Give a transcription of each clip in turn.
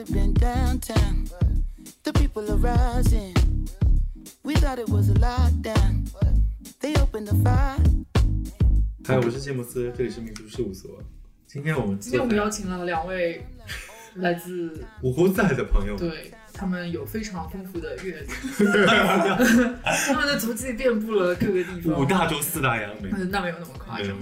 have been downtown. The people are rising. We thought it was a lockdown. They opened the fire. 嗨，我是谢姆斯，这里是民族事务所。今天我们今天我们邀请了两位来自五湖四海的朋友，对他们有非常丰富的阅历，他们的足迹遍布了各个地方。五大洲四大洋那没有那么夸张。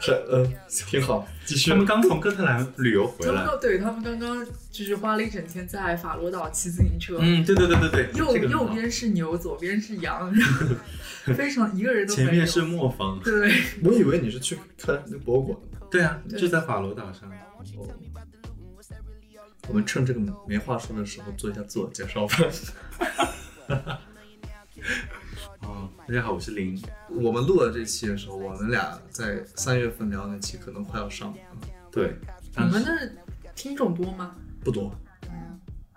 是，嗯，挺好，继续他。们刚从哥特兰旅游回来。他们刚对他们刚刚就是花了一整天在法罗岛骑自行车，嗯，对对对对对，右这个右边是牛，左边是羊，然后非常一个人都没有。前面是磨坊，对，我以为你是去看那个博物馆的。对啊，就在法罗岛上。哦，我们趁这个没话说的时候做一下自我介绍吧。哦，大家好，我是林。我们录了这期的时候，我们俩在三月份聊的那期可能快要上了，对，你们的听众多吗？不多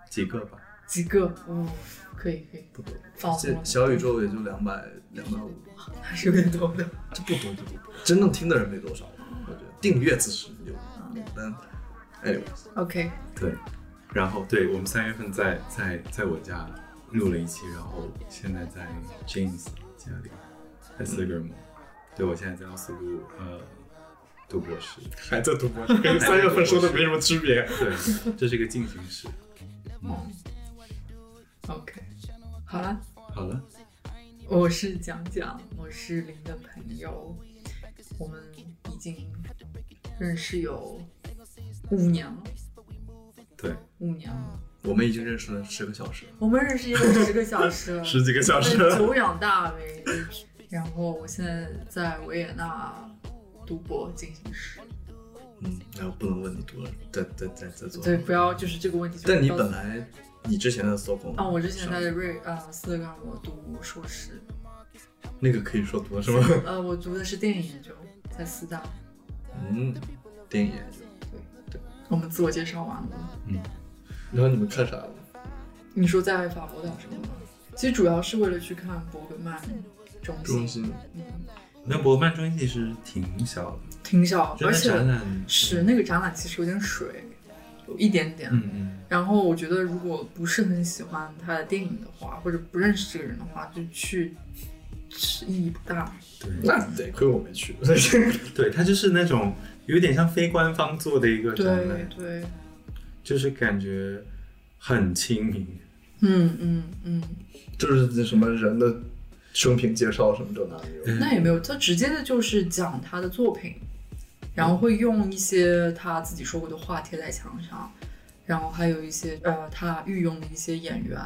几个吧。几个？哦，可以可以，不多，小宇宙也就两百两百五，还是有点多的。这不多，这不多，真正听的人没多少，我觉得订阅只是有，但 anyway，OK，对，然后对我们三月份在在在我家录了一期，然后现在在 James 家里，在斯德哥尔摩。对，我现在在奥斯陆呃读博士。还在读博士，跟三月份说的没什么区别。对，这是一个进行式。嗯，OK，好了，好了，我是讲讲，我是林的朋友，我们已经认识有五年了，对，五年了，我们已经认识了十个小时，我们认识有十个小时了，十几个小时。久仰大名。然后我现在在维也纳读博进行时，嗯，然后不能问你读了，在在在在做。对，不要就是这个问题。但你本来你之前的 s o 啊，我之前在瑞呃斯德哥尔摩读硕士，那个可以说读了是吗？呃，我读的是电影研究，在四大。嗯，电影研究。对对我们自我介绍完了，然后你们看啥了？你说在法国岛上吗？其实主要是为了去看伯格曼中心，中心嗯，那伯格曼中心其实挺小的，挺小，而且展览是那个展览其实有点水，有一点点。嗯嗯，然后我觉得，如果不是很喜欢他的电影的话，或者不认识这个人的话，就去是意义不大。对那得亏我没去。对，他就是那种有点像非官方做的一个展对览，对，就是感觉很亲民。嗯嗯嗯，就是那什么人的生平介绍什么这那的有。那也没有，他直接的就是讲他的作品，然后会用一些他自己说过的话贴在墙上，然后还有一些呃他御用的一些演员，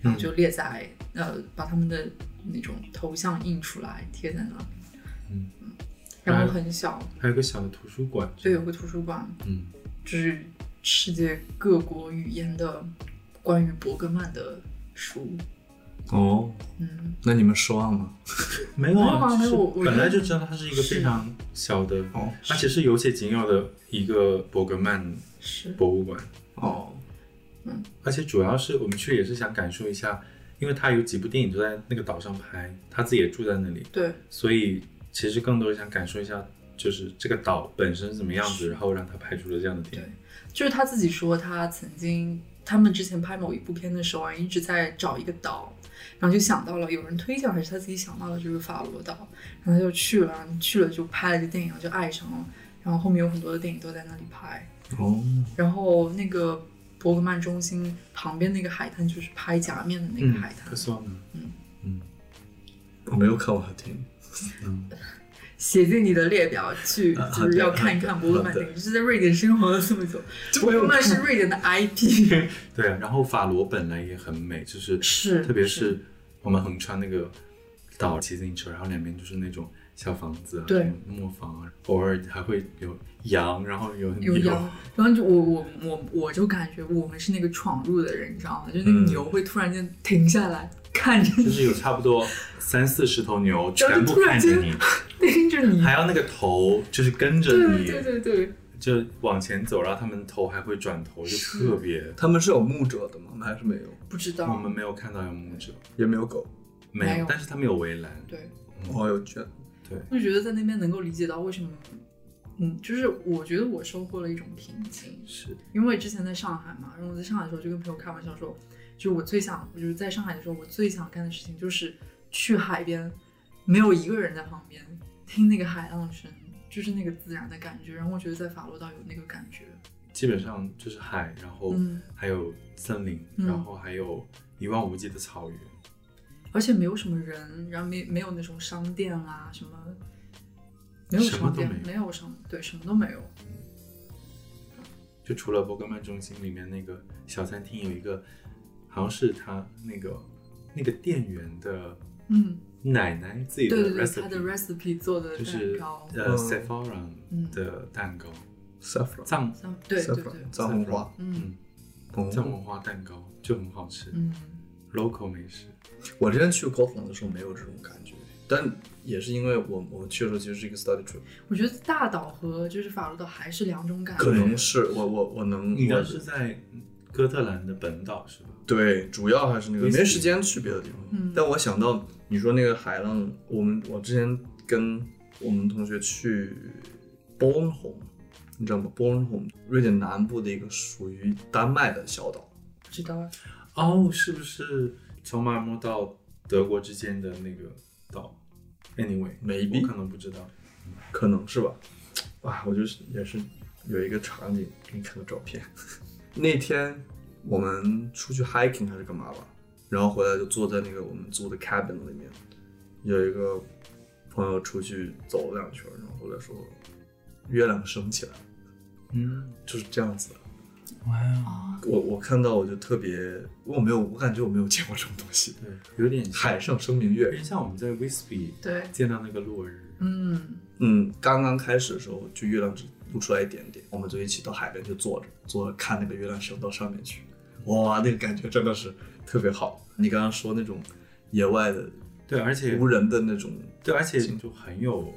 然后就列在、呃把他们的那种头像印出来贴在那里，嗯。然后很小，还有个小的图书馆，对有个图书馆，嗯，就是世界各国语言的关于伯格曼的书，哦，嗯，那你们失望吗？没有啊，没有啊没有我本来就知道它是一个非常小的，哦。而且是有且仅有的一个伯格曼是，博物馆，哦，嗯。而且主要是我们去也是想感受一下，因为他有几部电影都在那个岛上拍，他自己也住在那里，对，所以其实更多是想感受一下，就是这个岛本身怎么样子，然后让他拍出了这样的电影。就是他自己说，他曾经他们之前拍某一部片的时候啊，一直在找一个岛，然后就想到了有人推荐还是他自己想到了就是法罗岛，然后他就去了，去了就拍了这电影，就爱上了，然后后面有很多的电影都在那里拍，哦，然后那个伯格曼中心旁边那个海滩就是拍假面的那个嗯海滩，可算了，我没有看过海听。写进你的列表去，啊就是要看一看伯格曼好的。电影，就是在瑞典生活了这么久，伯格曼是瑞典的 IP，对啊，然后法罗本来也很美，就是是特别是我们横穿那个岛骑自行车，然后两边就是那种小房子啊，对。磨坊啊，偶尔还会有羊，然后有有牛羊，然后就我我我我就感觉我们是那个闯入的人，你知道吗？就那个嗯牛会突然间停下来看着就，是有差不多三四十头牛全部看着你，盯 着你，还要那个头就是跟着对你，对对对，就往前走，然后他们头还会转头，就特别。他们是有牧者的吗？还是没有？不知道我们没有看到有牧者，也没有狗。没有，没有但是他们有围栏。对，我，有圈。对，我就觉得在那边能够理解到为什么嗯，就是我觉得我收获了一种平静，是因为之前在上海嘛，然后我在上海的时候就跟朋友开玩笑说，就是我最想，就是在上海的时候，我最想干的事情就是去海边，没有一个人在旁边，听那个海浪声，就是那个自然的感觉。然后我觉得在法罗岛有那个感觉。基本上就是海，然后嗯还有森林，嗯然后还有一望无际的草原。而且没有什么人，然后没没有那种商店啊什么，没有什么商店，都没有没有商，对，什么都没有。就除了伯格曼中心里面那个小餐厅有一个，好像是他那个那个店员的嗯，奶奶自己的，recipe，她的 recipe 做的蛋就是糕，呃嗯。Sephora 嗯。的蛋糕，saffron。藏。像对对对，藏红花，嗯。嗯。藏哦红花蛋糕就很好吃。嗯，，local 美食。我之前去 o n 的时候没有这种感觉，但也是因为我我去的时候其实是一个 study trip，我觉得大岛和就是法罗岛还是两种感觉。可能是我我我能你我那是在哥特兰的本岛是吧？对，主要还是那个没时间去别的地方。嗯但我想到你说那个海浪，我们我之前跟我们同学去 Bornholm，你知道吗？Bornholm，瑞典南部的一个属于丹麦的小岛。知道啊，哦，是不是从马尔默到德国之间的那个岛？Anyway，Maybe 我可能不知道。可能是吧。哇，我就是也是有一个场景给你看个照片。那天我们出去 hiking 还是干嘛吧，然后回来就坐在那个我们租的 cabin 里面，有一个朋友出去走了两圈，然后回来说月亮升起来了，嗯，就是这样子的。哇，啊，我我看到我就特别，我没有，我感觉我没有见过这种东西。对，有点海上生明有月，点像我们在 Whispy 对，见到那个落日。嗯，嗯，刚刚开始的时候就月亮只露出来一点点，我们就一起到海边去坐着，坐着看那个月亮升到上面去，哇，那个感觉真的是特别好。你刚刚说那种野外的对，而且无人的那种，对，而且就很有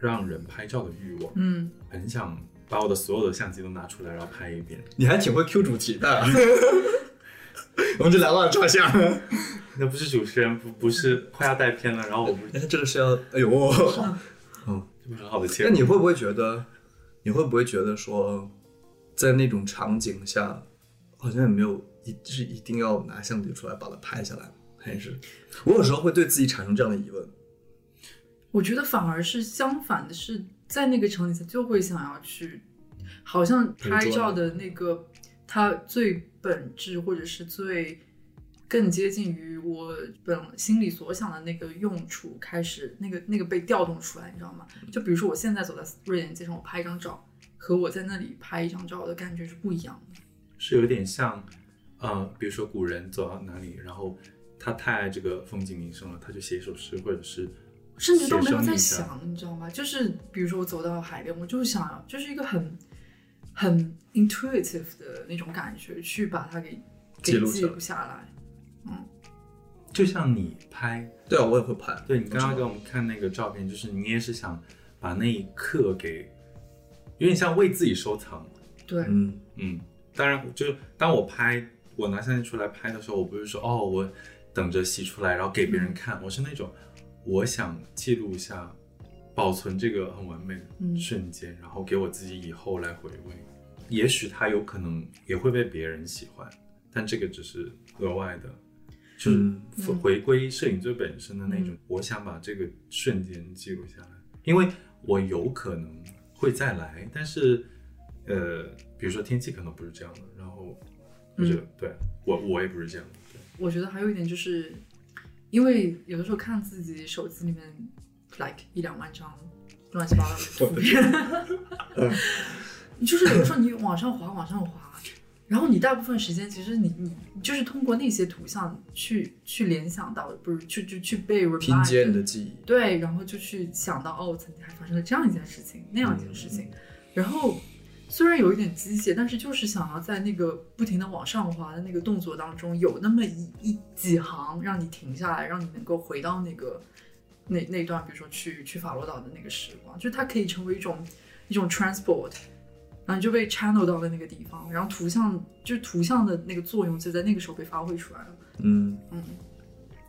让人拍照的欲望，嗯，很想把我的所有的相机都拿出来，然后拍一遍。你还挺会 Q 主题的。我们这两万照相，那不是主持人，不不是快要带偏了，然后我不是哎，这个是要，哎呦，嗯。这不是很好的切入。那你会不会觉得，你会不会觉得说，在那种场景下，好像也没有一就是一定要拿相机出来把它拍下来，还是我有时候会对自己产生这样的疑问。我觉得反而是相反的是，在那个场景下就会想要去，好像拍照的那个它最本质或者是最更接近于我本心里所想的那个用处，开始那个那个被调动出来，你知道吗？就比如说我现在走在瑞典街上，我拍一张照，和我在那里拍一张照的感觉是不一样的。是有点像，呃，比如说古人走到哪里，然后他太爱这个风景名胜了，他就写一首诗，或者是甚至都没有在想，你知道吗？就是比如说我走到海边，我就是想要，就是一个很很 intuitive 的那种感觉，去把它给给记记录下来录下来。就像你拍，对啊，我也会拍。对你刚刚给我们看那个照片，就是你也是想把那一刻给，有点像为自己收藏。对，嗯，嗯，当然，就当我拍我拿相机出来拍的时候，我不是说哦，我等着洗出来然后给别人看，我是那种我想记录一下，保存这个很完美的嗯瞬间，然后给我自己以后来回味。也许它有可能也会被别人喜欢，但这个只是额外的，就是嗯回回归摄影最本身的那种。我想把这个瞬间记录下来，因为我有可能会再来，但是呃，比如说天气可能不是这样的，然后或者、对我我也不是这样的，我觉得还有一点就是，因为有的时候看自己手机里面 like 一两万张乱七八糟的图片，你 就是有的时候你往上滑往上滑，然后你大部分时间其实你你你就是通过那些图像去去联想到的，不是去去去被 remind 拼接你的记忆。对，然后就去想到哦，曾经还发生了这样一件事情，那样一件事情，然后虽然有一点机械，但是就是想要在那个不停的往上滑的那个动作当中，有那么一一几行让你停下来，让你能够回到那个那那段，比如说去去法罗岛的那个时光，就是它可以成为一种一种 transport。然后你就被 channel 到了那个地方，然后图像就是图像的那个作用就在那个时候被发挥出来了。嗯，嗯，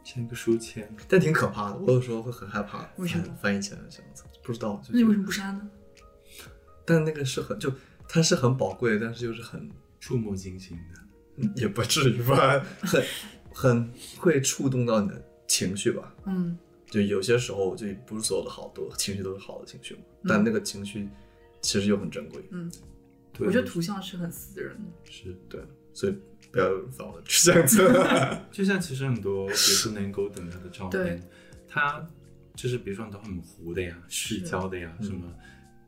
像一个书签。但挺可怕的。我有时候会很害怕为什么翻翻译起来这样子，不知道。就那你为什么不删呢？但那个是很就它是很宝贵，但是又是很触目惊心的。嗯也不至于吧，很很会触动到你的情绪吧。嗯就有些时候就不是所有的好多情绪都是好的情绪嘛，但那个情绪其实又很珍贵。嗯，对我觉得图像是很私人的。是对，所以不要烦我去相册。就像其实很多，比如说 Nan Golden 他的照片，他就是比如说很多很糊的呀、是虚焦的呀、嗯什么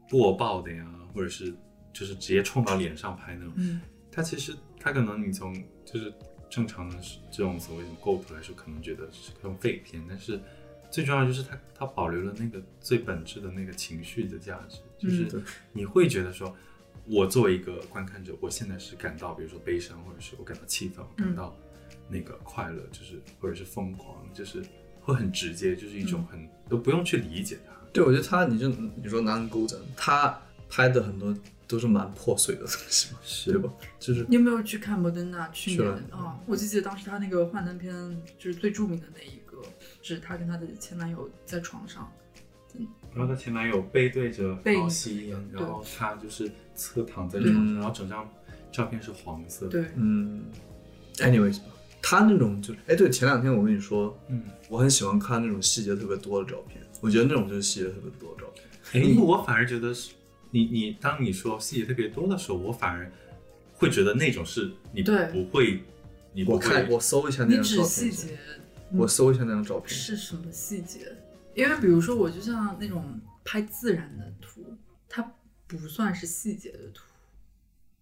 过曝的呀，或者是就是直接冲到脸上拍那种，嗯它其实他可能你从就是正常的这种所谓的构图来说，可能觉得是种废片，但是最重要的就是它它保留了那个最本质的那个情绪的价值，就是你会觉得说，我作为一个观看者，我现在是感到比如说悲伤，或者是我感到气愤，我感到那个快乐，就是或者是疯狂，就是会很直接，就是一种很、都不用去理解它。对，我觉得他，你就你说南沟真，他拍的很多都是蛮破碎的东西嘛，是对吧？就是你有没有去看莫德纳去去年了啊、我就记得当时他那个幻灯片就是最著名的那一是她跟她的前男友在床上，然后她前男友背对着背然后吸烟，然后她就是侧躺在床上，嗯然后整张照片是黄色的。对，嗯，anyways 吧，他那种就哎，对，前两天我跟你说，嗯，我很喜欢看那种细节特别多的照片，我觉得那种就是细节特别多的照片。哎，我反而觉得是你你当你说细节特别多的时候，我反而会觉得那种是你不会，你不会我看我搜一下那张照指细片，节我搜一下那张照片，是什么细节？因为比如说我就像那种拍自然的图，它不算是细节的图，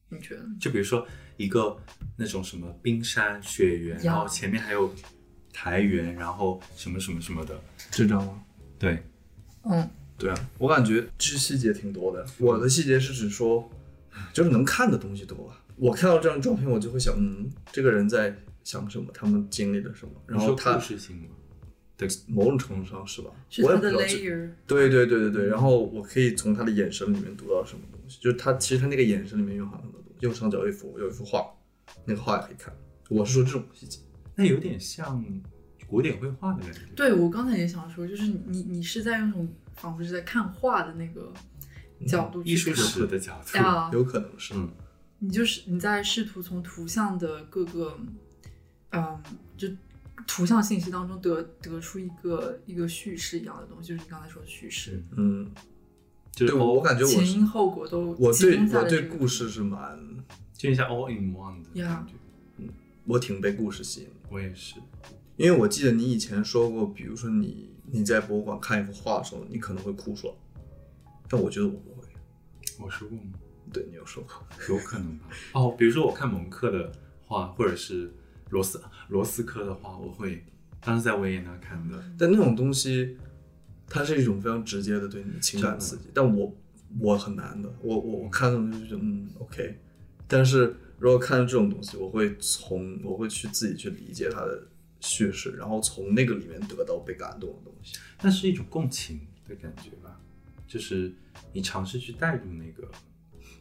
你觉得？就比如说一个那种什么冰山雪原，然后前面还有台原，然后什么什么什么的，这张吗？对，嗯，对啊，我感觉其实细节挺多的。我的细节是指说，就是能看的东西多啊。我看到这张照片，我就会想，嗯，这个人在想什么，他们经历了什么，然后他故事性吗？某种程度上是吧？是它的我也不知道这。layer，对对对对对，然后我可以从他的眼神里面读到什么东西，就是他其实他那个眼神里面蕴含很多东西。右上角有一幅有一幅画，那个画也可以看。我是说这种细节，那有点像古典绘画的感觉。对我刚才也想说，就是你你是在用那种仿佛是在看画的那个角度艺术史的角度，呀，有可能是。嗯，你就是你在试图从图像的各个，嗯，就图像信息当中得得出一个一个叙事一样的东西，就是你刚才说的叙事，嗯，就是对我我感觉我前因后果都我对我对故事是蛮，就像 all in one 的呀感觉。嗯我挺被故事吸引的。我也是，因为我记得你以前说过，比如说你你在博物馆看一幅画的时候，你可能会哭出来，但我觉得我不会。我说过吗？对你有说过，有可能吧。哦，比如说我看蒙克的画，或者是罗斯罗斯科的话，我会当时在维也纳看的。但那种东西，它是一种非常直接的对你的情感刺激，但我我很难的，我我我看那种就觉得嗯 OK，但是如果看这种东西，我会从我会去自己去理解它的叙事，然后从那个里面得到被感动的东西。那是一种共情的感觉吧，就是你尝试去带入那个，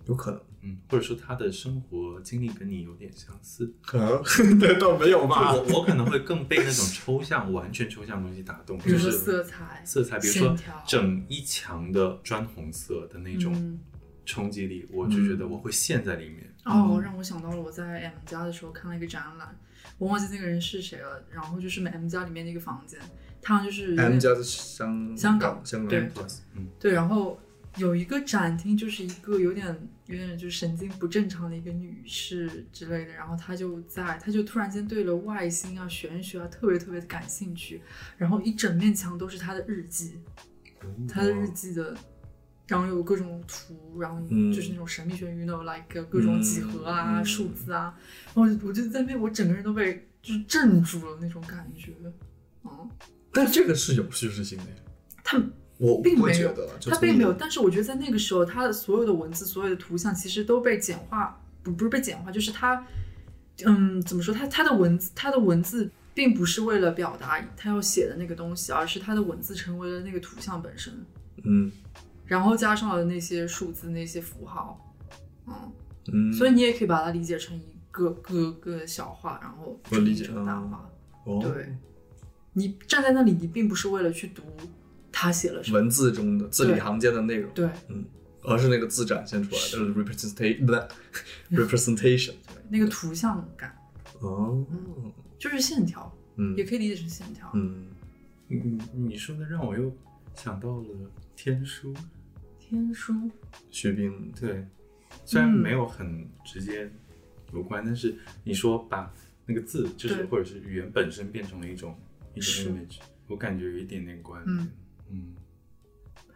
有可能，嗯，或者说他的生活经历跟你有点相似。可 能对倒没有吧我我可能会更被那种抽象、完全抽象的东西打动，比如说就是色彩、色彩，比如说整一墙的砖红色的那种嗯冲击力，我就觉得我会陷在里面。哦，让我想到了我在 M 家的时候看了一个展览，我忘记那个人是谁了。然后就是 M 家里面的一个房间，他好像就是 M 家是香香港香港对对，然后有一个展厅，就是一个有点有点就是神经不正常的一个女士之类的，然后她就在，她就突然间对了外星啊、玄学啊特别特别的感兴趣，然后一整面墙都是她的日记，她的日记的。然后有各种图，然后嗯就是那种神秘学，you know like 各种几何啊、嗯数字啊，然后我就我就在那边，我整个人都被就是镇住了那种感觉，嗯，但这个是有叙事性的呀，他我并没有不会觉得，就从它并没有，但是我觉得在那个时候，他的所有的文字、所有的图像其实都被简化，不不是被简化，就是他，嗯，怎么说？他他的文字，他的文字并不是为了表达他要写的那个东西，而是他的文字成为了那个图像本身，嗯然后加上了那些数字、那些符号，嗯，嗯，所以你也可以把它理解成一个个个小画，然后我理解成大画。哦对，你站在那里，你并不是为了去读他写了什么，文字中的字里行间的内容。对，嗯而是那个字展现出来的是 representation 不 对 representation。那个图像感。哦，就是线条，嗯。也可以理解成线条。嗯，你你你说的让我又想到了天书，天书，徐冰。对，虽然嗯。没有很直接有关，但是你说把那个字，就是或者是语言本身变成了一种一种 image，我感觉有一点点关联。嗯。嗯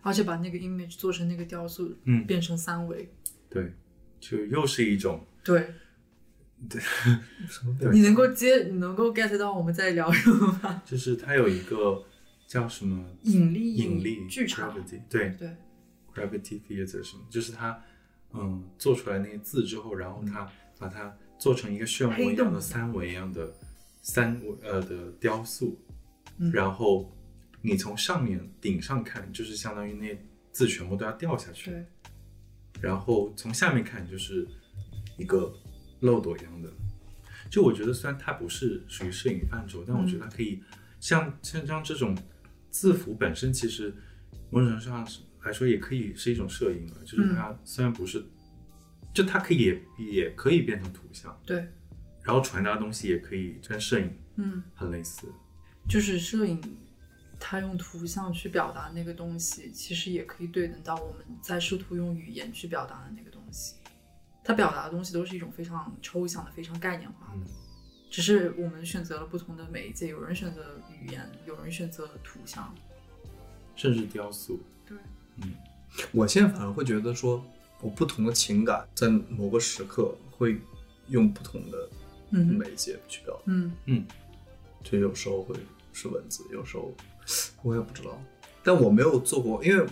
而且把那个 image 做成那个雕塑，嗯。变成三维。对，就又是一种对，什么你能够接，你能够 get 到我们在聊什么吗？就是它有一个叫什么引力，引力剧场，gravity，对对，gravity theater 什么，就是它嗯做出来那个字之后，然后它把它做成一个漩涡一样的三维一样的三维呃的雕塑，嗯。然后你从上面顶上看，就是相当于那字全部都要掉下去，对，然后从下面看就是一个漏斗一样的。就我觉得，虽然它不是属于摄影范畴，但我觉得它可以像像像这种字符本身，其实某种程度上来说也可以是一种摄影了。就是它虽然不是，就它可以也也可以变成图像，对，然后传达的东西也可以跟摄影嗯，很类似。就是摄影，它用图像去表达那个东西，其实也可以对等到我们在试图用语言去表达的那个东西。他表达的东西都是一种非常抽象的、非常概念化的，嗯。只是我们选择了不同的媒介，有人选择语言，有人选择图像。甚至雕塑，对，嗯。我现在反而会觉得说，我不同的情感在某个时刻会用不同的媒介去表达，嗯。嗯。就有时候会是文字，有时候我也不知道，但我没有做过，因为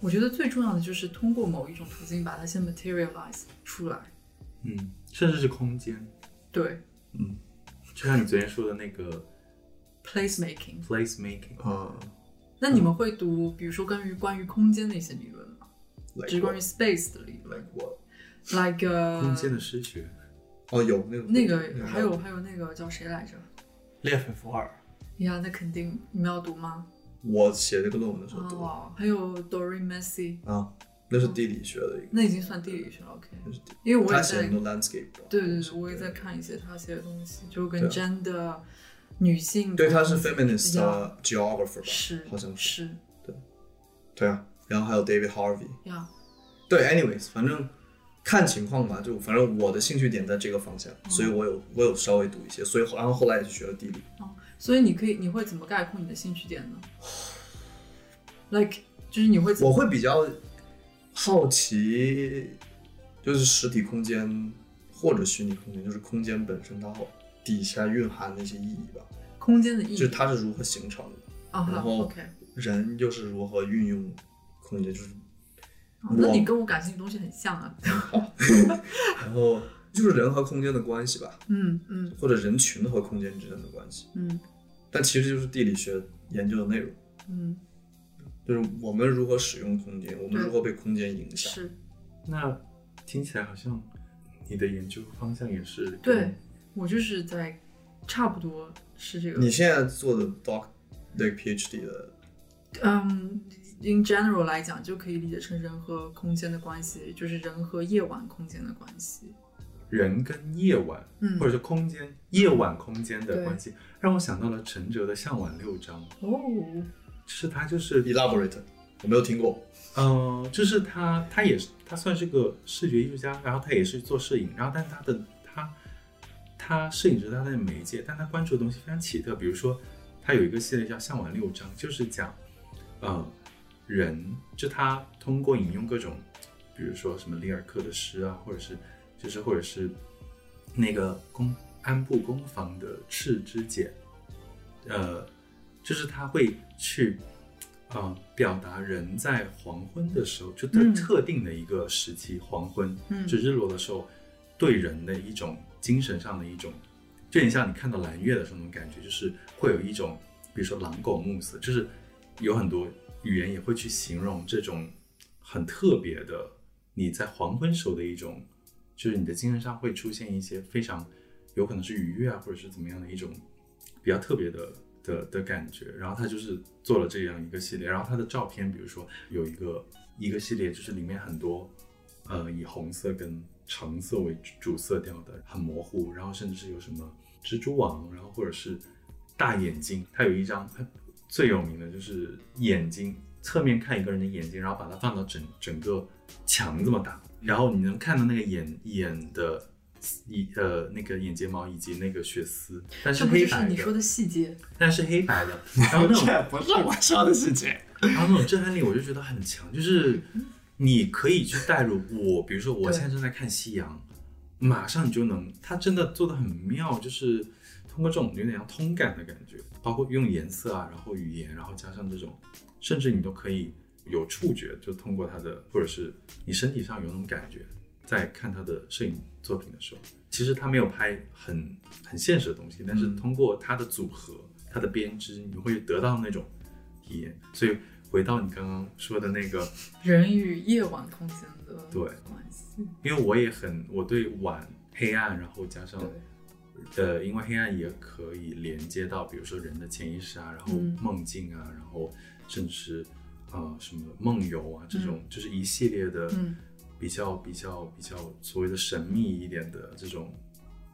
我觉得最重要的就是通过某一种途径把它先 materialize 出来。嗯，甚至是空间，对嗯就像你昨天说的那个，place making。place making，啊，那你们会读，比如说关于关于空间的一些理论吗？就是关于 space 的理论 like what？，like 呃空间的诗学，哦，有那个那个还有还有那个叫谁来着？列斐伏尔，呀，那肯定你们要读吗？我写这个论文的时候读哦，还有 Doreen Massey，啊，那是地理学的一个，那已经算地理学了，OK。那是地因为我也在他写很多 landscape，对对对，我也在看一些他写的东西，就跟 gender 女性对，他是 feminist 的 geographer 吧？是好像是。对对啊，然后还有 David Harvey。呀，对，anyways，反正看情况吧，就反正我的兴趣点在这个方向，所以我有我有稍微读一些，所以然后后来也去学了地理。所以你可以你会怎么概括你的兴趣点呢？Like 就是你会怎么我会比较好奇，就是实体空间或者虚拟空间，就是空间本身它底下蕴含的一些意义吧，空间的意义。就是它是如何形成的，啊然后人又是如何运用空间，就是哦那你跟我感兴趣的东西很像啊。然后就是人和空间的关系吧，嗯嗯或者人群和空间之间的关系，嗯但其实就是地理学研究的内容。嗯，就是我们如何使用空间，我们如何被空间影响。是那听起来好像你的研究方向也是对我就是在差不多是这个。你现在做的 doc 那个 PhD 的，嗯，in general 来讲，就可以理解成人和空间的关系，就是人和夜晚空间的关系。人跟夜晚，嗯。或者是空间、夜晚空间的关系，让我想到了陈哲的《向晚六章》，哦，就是他就是，elaborate，我没有听过。嗯、就是他他也是他算是个视觉艺术家，然后他也是做摄影，然后但他的他他摄影是他的媒介，但他关注的东西非常奇特，比如说他有一个系列叫《向晚六章》，就是讲呃人，就他通过引用各种，比如说什么里尔克的诗啊，或者是就是或者是那个公安部公房的《赤之茧》，呃，就是他会去呃表达人在黄昏的时候，就特嗯。特定的一个时期，黄昏，嗯。就日落的时候，对人的一种精神上的一种，就很像你看到蓝月的时候那种感觉，就是会有一种，比如说狼狗暮色，就是有很多语言也会去形容这种很特别的你在黄昏时候的一种，就是你的精神上会出现一些非常有可能是愉悦啊，或者是怎么样的一种比较特别的的的感觉。然后他就是做了这样一个系列，然后他的照片，比如说有一个一个系列，就是里面很多呃以红色跟橙色为主色调的，很模糊，然后甚至是有什么蜘蛛网，然后或者是大眼睛。它有一张它最有名的就是眼睛侧面看一个人的眼睛，然后把它放到整整个墙这么大，然后你能看到那个眼眼的。一呃，那个眼睫毛以及那个血丝，但是这不黑白就是你说的细节？但是黑白的，然后那种不是我说的细节。然后那种震撼力，我就觉得很强，就是你可以去带入我，比如说我现在正在看夕阳，马上你就能，他真的做的很妙，就是通过这种有点像通感的感觉，包括用颜色啊，然后语言，然后加上这种，甚至你都可以有触觉，就通过他的，或者是你身体上有那种感觉，在看他的摄影作品的时候，其实他没有拍很很现实的东西，但是嗯通过他的组合、他的编织，你会得到那种体验。所以回到你刚刚说的那个，人与夜晚空间的对关系。因为我也很我对晚黑暗，然后加上对，呃，因为黑暗也可以连接到，比如说人的潜意识啊，然后嗯梦境啊，然后甚至呃什么梦游啊这种，就是一系列的嗯比较比较比较所谓的神秘一点的这种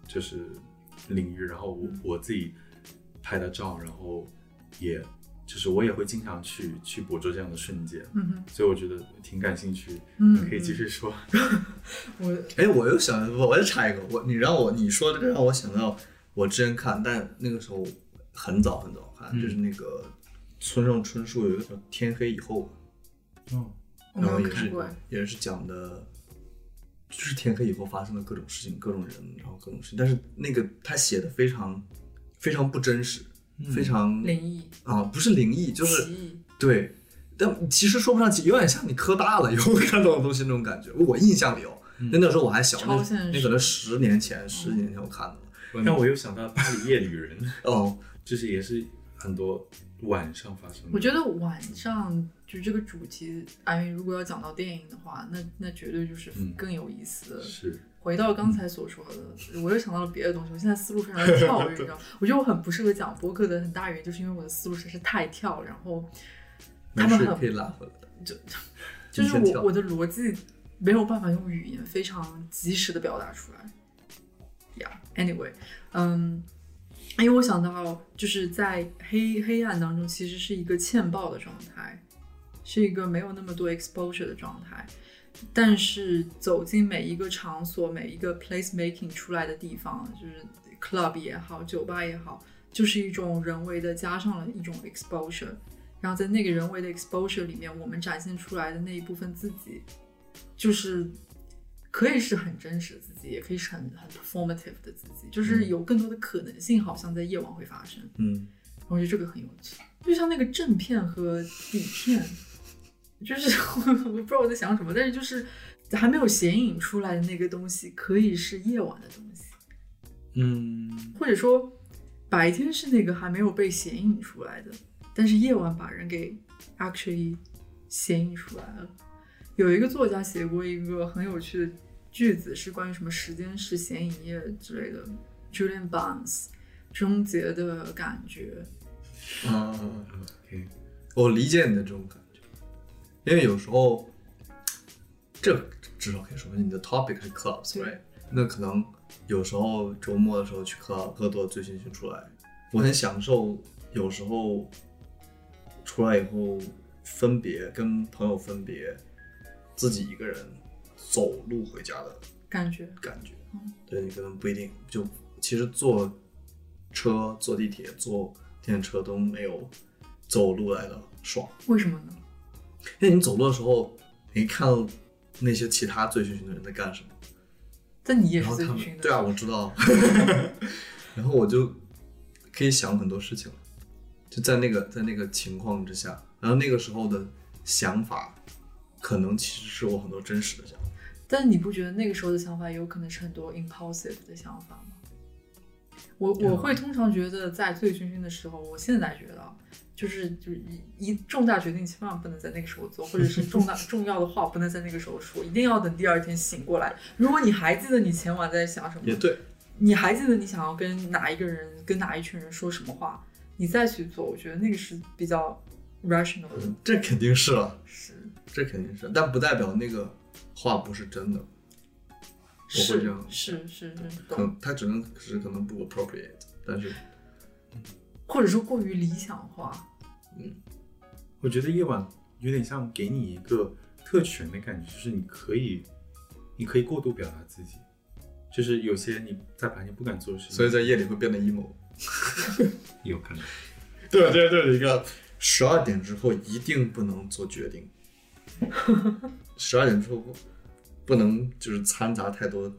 就是领域。然后我嗯我自己拍的照，然后也就是我也会经常去去捕捉这样的瞬间，嗯哼所以我觉得挺感兴趣，嗯你可以继续说。我哎，我又想，我我再插一个，我你让我你说这个让我想到，我之前看，但那个时候很早很早看，嗯就是那个村上春树有一个叫《天黑以后哦，》，我没然后也是有看过哎。也是讲的，就是天黑以后发生的各种事情、各种人，然后各种事情，但是那个他写的非常非常不真实，非常灵异、啊不是灵异，就是，对，但其实说不上奇，有点像你科大了以后看到的东西那种感觉。我印象里有，那那时候我还小，那可能十年前、十几年前我看的了。让我又想到《巴黎夜旅人》，哦，就是也是很多晚上发生的。我觉得晚上就这个主题，哎，如果要讲到电影的话，那那绝对就是嗯更有意思的。是回到刚才所说的，我又想到了别的东西。我现在思路非常的跳跃，你知道？我觉得我很不适合讲播客的很大原因，就是因为我的思路实在是太跳，然后没他们很事可以拉回来的。就是我我的逻辑没有办法用语言非常及时的表达出来。Yeah，anyway，嗯，因为我想到就是在黑黑暗当中，其实是一个欠爆的状态，是一个没有那么多 exposure 的状态。但是走进每一个场所，每一个 place making 出来的地方，就是 club 也好，酒吧也好，就是一种人为的加上了一种 exposure。然后在那个人为的 exposure 里面，我们展现出来的那一部分自己，就是可以是很真实的己，也可以是很很 performative 的自己，就是有更多的可能性，好像在夜晚会发生。嗯，我觉得这个很有趣，就像那个正片和底片，就是 我不知道我在想什么，但是就是还没有显影出来的那个东西，可以是夜晚的东西，嗯，或者说白天是那个还没有被显影出来的，但是夜晚把人给 actually 显影出来了。有一个作家写过一个很有趣的句子，是关于什么时间是显影液之类的，Julian Barnes，终结的感觉。啊，OK，我理解你的这种感觉，因为有时候，这至少可以说你的 topic 是 clubs，right？那可能有时候周末的时候去 club 喝多醉醺醺出来，我很享受。有时候出来以后分别跟朋友分别，自己一个人走路回家的感觉，感觉嗯。对你可能不一定就其实坐车、坐地铁、坐电车都没有走路来的爽。为什么呢？因为你走路的时候，你看到那些其他醉醺醺的人在干什么，但你也是他醉醺醺的，们对啊，我知道，然后我就可以想很多事情了，就在那个在那个情况之下，然后那个时候的想法，可能其实是我很多真实的想法。但你不觉得那个时候的想法有可能是很多 impulsive 的想法吗？我我会通常觉得在醉醺醺的时候，我现在觉得啊就是就是一一重大决定千万不能在那个时候做，或者是重大 重要的话不能在那个时候说，一定要等第二天醒过来。如果你还记得你前晚在想什么，也对，你还记得你想要跟哪一个人、跟哪一群人说什么话，你再去做，我觉得那个是比较 rational 的。这肯定是了。是，这肯定是，但不代表那个话不是真的，我会这样是是是是，可。能他只能只是可能不 appropriate，但是或者说过于理想化。嗯我觉得夜晚有点像给你一个特权的感觉，就是你可以，你可以过度表达自己，就是有些你在白天不敢做的事情，所以在夜里会变得 emo。有可能。对对对，一个十二点之后一定不能做决定，十二点之后不不能就是掺杂太多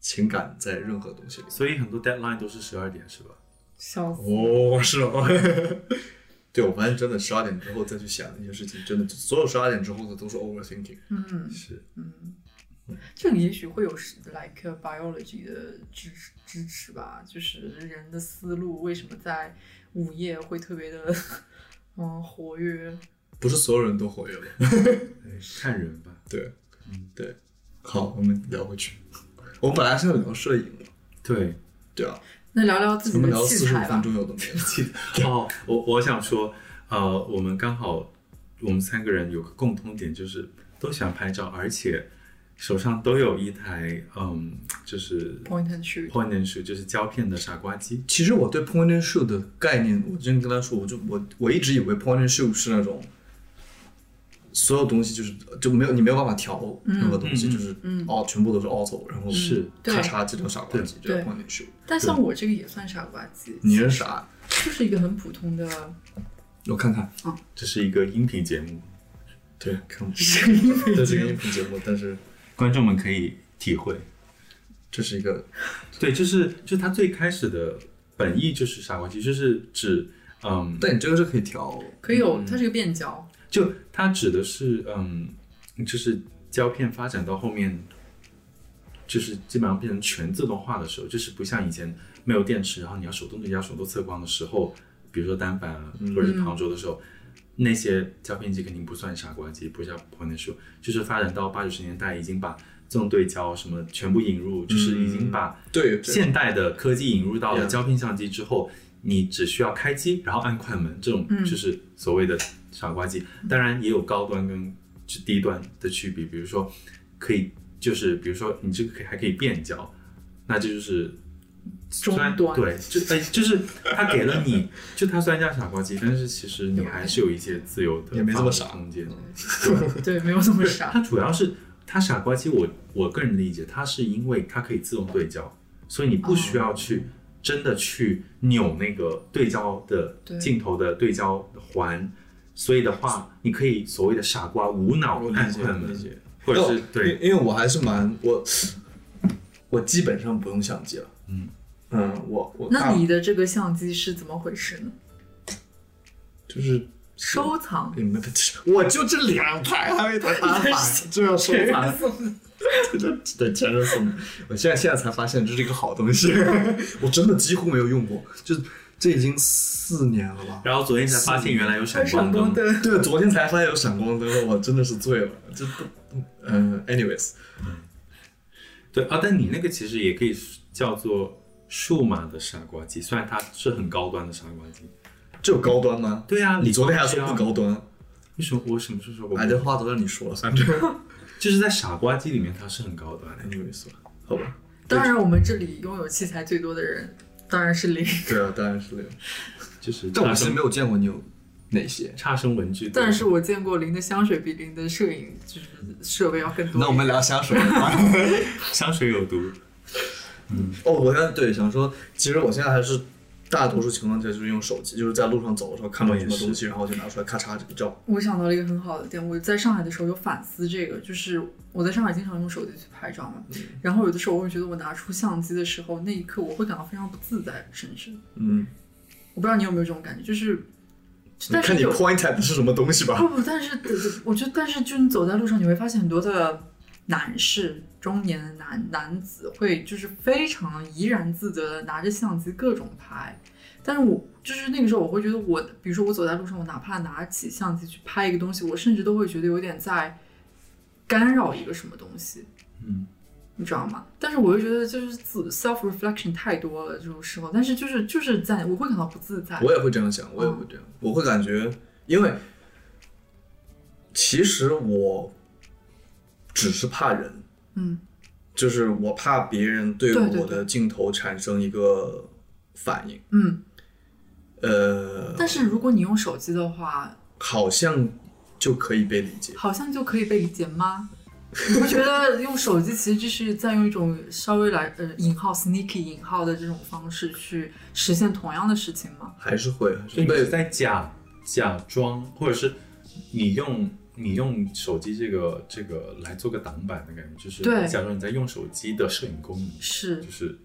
情感在任何东西里。所以很多 deadline 都是十二点，是吧？笑死！哦，是吗？对，我发现真的十二点之后再去想那些事情，真的所有十二点之后的都是 overthinking。嗯，是，嗯这个也许会有是 like biology 的支持支持吧，就是人的思路为什么在午夜会特别的嗯活跃。不是所有人都活跃了。看人吧。对，嗯，对。好，我们聊回去。我们本来是要聊摄影的，对。对啊，那聊聊自己的我们聊器材吧四十五分。钟有的没的。哦，我我想说，呃，我们刚好我们三个人有个共通点，就是都喜欢拍照，而且手上都有一台嗯，就是 Point and shoot point and shoot，就是胶片的傻瓜机。其实我对 point and shoot 的概念，我之前跟他说，我就我我一直以为 point and shoot 是那种所有东西就是就没有你没有办法调任何东西，就是哦全部都是 auto，然后是。咔嚓这条傻瓜机，这对叫 point and shoot。但像我这个也算傻瓜机，你是啥？就是一个很普通的我看看，这是一个音频节目，对，看。声音配这是个音频节目，但是观众们可以体会。这是一个对，就是就它最开始的本意就是傻瓜机，就是指嗯，但你这个是可以调，可以有，它是个变焦，就它指的是嗯，就是胶片发展到后面，就是基本上变成全自动化的时候，就是不像以前没有电池，然后你要手动对焦、手动测光的时候，比如说单反啊或者是旁轴的时候，那些胶片机肯定不算傻瓜机，不像 point and shoot，就是发展到八九十年代已经把自动对焦什么全部引入，就是已经把对，现代的科技引入到了胶片相机之后，你只需要开机，然后按快门，这种嗯就是所谓的傻瓜机。当然也有高端跟低端的区别，比如说可以就是比如说你这个可以还可以变焦，那这就是虽然中端对，就哎就是它给了你，就它虽然叫傻瓜机，但是其实你还是有一些自由的也没这么傻空间。对，没有这么傻。它主要是它傻瓜机我，我个人理解，它是因为它可以自动对焦，所以你不需要去真的去扭那个对焦的镜头的对焦环，所以的话，你可以所谓的傻瓜无脑我理解按快门，理解。或者是对因为我还是蛮我我基本上不用相机了。嗯嗯，我我那你的这个相机是怎么回事呢？就是收藏，我就这两台，还有一台单反，就要收藏。这 对前任送的，我现在现在才发现这是一个好东西，我真的几乎没有用过，就是这已经四年了吧？然后昨天才发现原来有闪光灯，对，昨天才发现有闪光灯，我真的是醉了。这不，嗯、a n y w a y s 对啊，但你那个其实也可以叫做数码的傻瓜机，虽然它是很高端的傻瓜机。这有高端吗？对啊，你昨天还说不高，端，为什么我什么时候说过？哎，这话都让你说了，反正就是在傻瓜机里面它是很高端的。anyways，好吧。当然，我们这里拥有器材最多的人当然是零，对啊，当然是零。就是但我差生其实没有见过你有哪些。差生文具，但是我见过零的香水比零的摄影就是设备要更多。那我们聊香水吧。香水有毒。嗯哦，我现在对想说，其实我现在还是大多数情况下就是用手机，就是在路上走的时候看到什么东西，然后就拿出来咔嚓这个照。我想到了一个很好的点，我在上海的时候有反思这个，就是我在上海经常用手机去拍照嘛，然后有的时候我会觉得我拿出相机的时候，那一刻我会感到非常不自在，甚至嗯，我不知道你有没有这种感觉，就是，但是看你 point at 的是什么东西吧。不不，但是我觉得，但是就你走在路上，你会发现很多的男士、中年的男男子会就是非常怡然自得的拿着相机各种拍。但是我就是那个时候，我会觉得我，比如说我走在路上，我哪怕拿起相机去拍一个东西，我甚至都会觉得有点在干扰一个什么东西，嗯，你知道吗？但是我又觉得就是自 self reflection 太多了这种时候，但是就是就是在我会感到不自在。我也会这样想，我也会这样，我会感觉，因为其实我只是怕人，嗯，就是我怕别人对我的镜头产生一个反应。嗯，呃，但是如果你用手机的话，好像就可以被理解。好像就可以被理解吗？你不觉得用手机其实就是在用一种稍微来呃引号 sneaky 引号的这种方式去实现同样的事情吗？还是会，还是会。在假假装，或者是你用你用手机这个这个来做个挡板的感觉，就是对。假装你在用手机的摄影功能，是。就是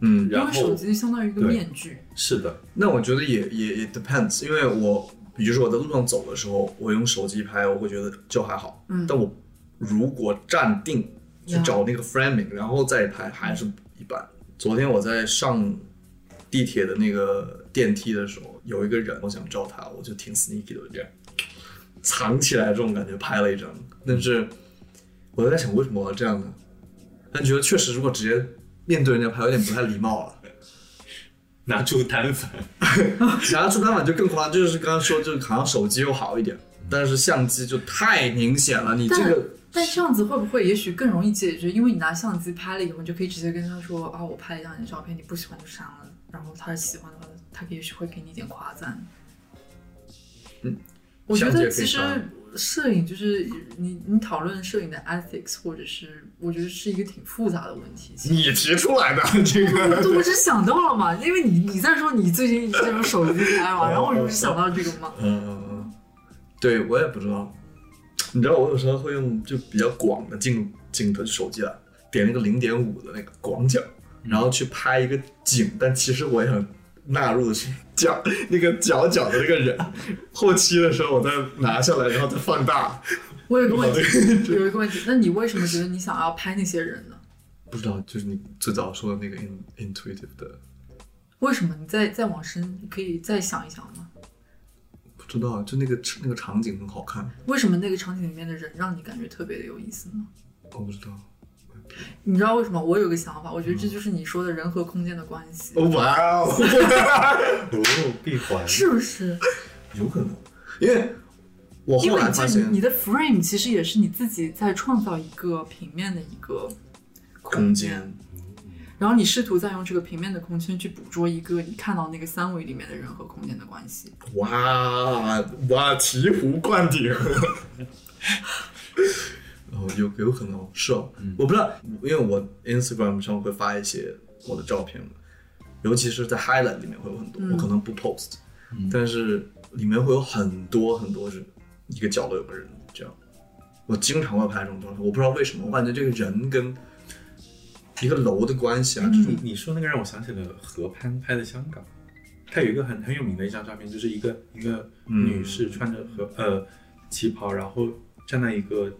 嗯，然后手后机相当于一个对。面具，是的，那我觉得也也也 depends，因为我比如说我在路上走的时候，我用手机拍，我会觉得就还好。嗯。但我如果站定去找那个 framing，然后再拍，还是一般。昨天我在上地铁的那个电梯的时候，有一个人，我想照他，我就挺 sneaky 的，我这样藏起来这种感觉拍了一张。但是我就在想，为什么我要这样呢？但觉得确实，如果直接面对人家拍，有点不太礼貌了。拿出单反，拿出单反就更夸张，就是刚刚说，就是好像手机又好一点，但是相机就太明显了。你这个但这样子会不会也许更容易解决？因为你拿相机拍了以后，你就可以直接跟他说啊，我拍了一张你的照片，你不喜欢就删了。然后他喜欢的话，他也许会给你一点夸赞。嗯，我觉得其实摄影就是你你讨论摄影的 ethics，或者是我觉得是一个挺复杂的问题。你提出来的这个，对，我只是想到了嘛，因为你你在说你最近这种手机拍嘛，然后我就想到这个嘛。嗯嗯嗯，对我也不知道。你知道我有时候会用就比较广的镜镜头，手机啊，点那个零点五的那个广角，然后去拍一个景，但其实我想纳入的是角那个角角的那个人。后期的时候我再拿下来，然后再放大。我有个问题，有一个问题，那你为什么觉得你想要拍那些人呢？不知道，就是你最早说的那个 in intuitive 的，为什么？你再再往深，你可以再想一想吗？不知道，就那个那个场景很好看，为什么那个场景里面的人让你感觉特别的有意思呢？我不知道。你知道为什么？我有个想法，我觉得这就是你说的人和空间的关系，哇哦，哦，闭环，是不是？有可能，因为我因后来发现你的 frame 其实也是你自己在创造一个平面的一个空间，然后你试图再用这个平面的空间去捕捉一个你看到那个三维里面的人和空间的关系。哇哇，醍醐灌顶。哦，有有可能是哦，我不知道，因为我 Instagram 上会发一些我的照片嘛，尤其是在 highlight 里面会有很多，我可能不 post，、但是里面会有很多很多是一个角落有个人这样，我经常会拍这种照片，我不知道为什么，我感觉这个人跟一个楼的关系啊，这种你你说那个让我想起了何潘拍的香港，他有一个很很有名的一张照片，就是一个一个女士穿着和、呃旗袍，然后站在一个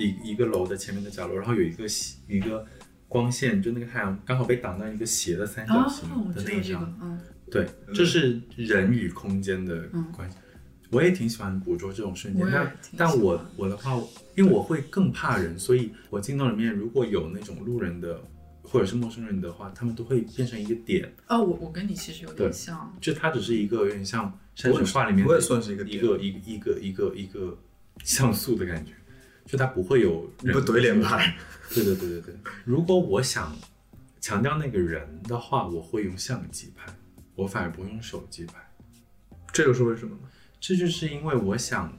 一一个楼的前面的角落，然后有一个斜一个光线，就那个太阳刚好被挡到一个斜的三角啊形，的那一张，知道这个，嗯，对，这是人与空间的关系。我也挺喜欢捕捉这种瞬间但但我我的话，因为我会更怕人，所以我镜头里面如果有那种路人的或者是陌生人的话，他们都会变成一个点，哦，我我跟你其实有点像，就它只是一个有点像山水画里面的我也算是一个一个一个一个一个一个像素的感觉，就它不会有人不怼脸拍。对对对对对，如果我想强调那个人的话，我会用相机拍，我反而不用手机拍。这又是为什么呢？这就是因为我想，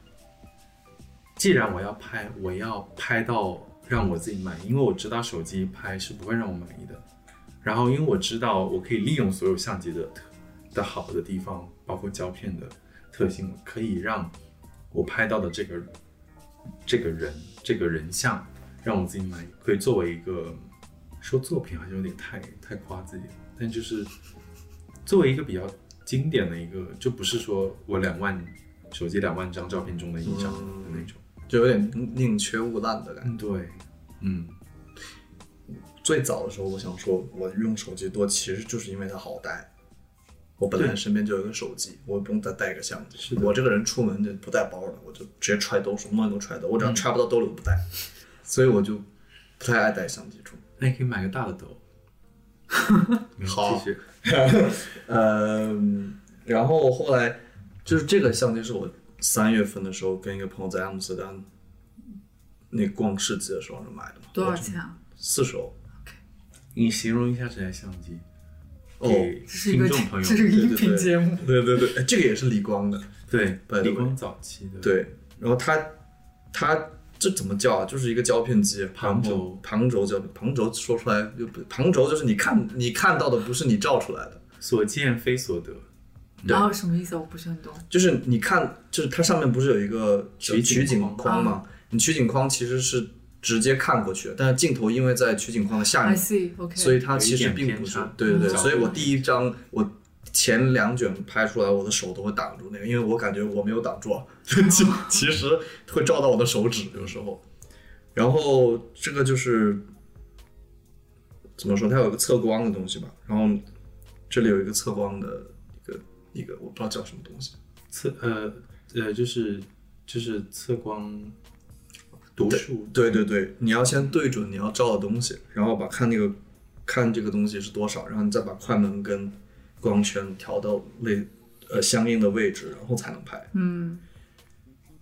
既然我要拍，我要拍到让我自己满意，因为我知道手机拍是不会让我满意的。然后，因为我知道我可以利用所有相机的特的好的地方，包括胶片的特性，可以让我拍到的这个这个人这个人像让我自己满意，可以作为一个说作品好像有点太太夸自己了，但就是作为一个比较经典的一个，就不是说我两万手机两万张照片中的一张的那种。就有点宁缺毋滥的感觉。嗯，对，嗯，最早的时候，我想说，我用手机多，其实就是因为它好带。我本来身边就有一个手机，我不用再带一个相机。我这个人出门就不带包的，我就直接揣兜，什么东西都揣兜，我只嗯要揣不到兜里我不带，所以我就不太爱带相机出门。那你可以买个大的兜。嗯好继续。嗯，然后后来就是这个相机是我三月份的时候跟一个朋友在阿姆斯特丹那逛市集的时候买的嘛，多少钱啊？四十欧。你形容一下这台相机，哦给这是一个听众朋友这是个音频节目。对对对，哎这个也是李光的。对 way 光早期的，对，然后他他这怎么叫啊？就是一个胶片机，旁轴旁轴胶旁轴说出来就不旁轴就是你看你看到的不是你照出来的，所见非所得，然后什么意思啊？我不是很懂。就是你看就是它上面不是有一个取景取景框框吗？你取景框其实是直接看过去的，但是镜头因为在取景框的下面，see。所以它其实并不是对对对，嗯所以我第一张我前两卷拍出来，我的手都会挡住那个，因为我感觉我没有挡住啊，其 其实会照到我的手指有时候。然后这个就是怎么说，它有一个测光的东西吧，然后这里有一个测光的一个一个我不知道叫什么东西，测呃呃就是就是测光读数，对对对，你要先对准你要照的东西，然后把看那个看这个东西是多少，然后你再把快门跟光圈调到类呃相应的位置，然后才能拍。嗯，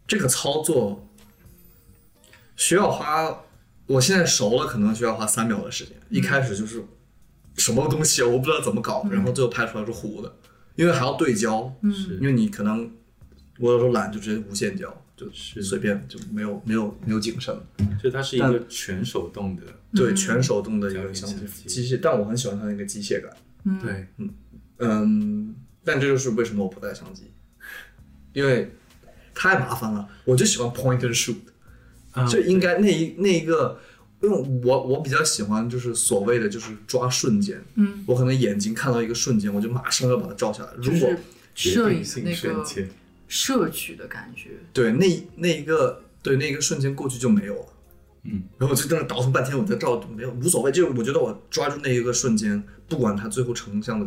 这个操作需要花，我现在熟了，可能需要花三秒的时间。一开始就是什么东西，我不知道怎么搞，然后最后拍出来是糊的，因为还要对焦，嗯因为你可能我有时候懒就直接无限焦，就是。随便就没有没有没有景深。就它是一个全手动的，对，全手动的一个相机。机。机械，但我很喜欢它那个机械感。对，嗯。嗯，但这就是为什么我不带相机，因为太麻烦了。我就喜欢 point and shoot，、啊就应该那一那一个，因为我我比较喜欢就是所谓的就是抓瞬间。嗯，我可能眼睛看到一个瞬间，我就马上要把它照下来。如果摄影的定性那个瞬间，摄取的感觉。对那那一个对那一个瞬间过去就没有了。嗯，然后我就在那倒腾半天，我在照没有无所谓，就是我觉得我抓住那一个瞬间，不管它最后成像的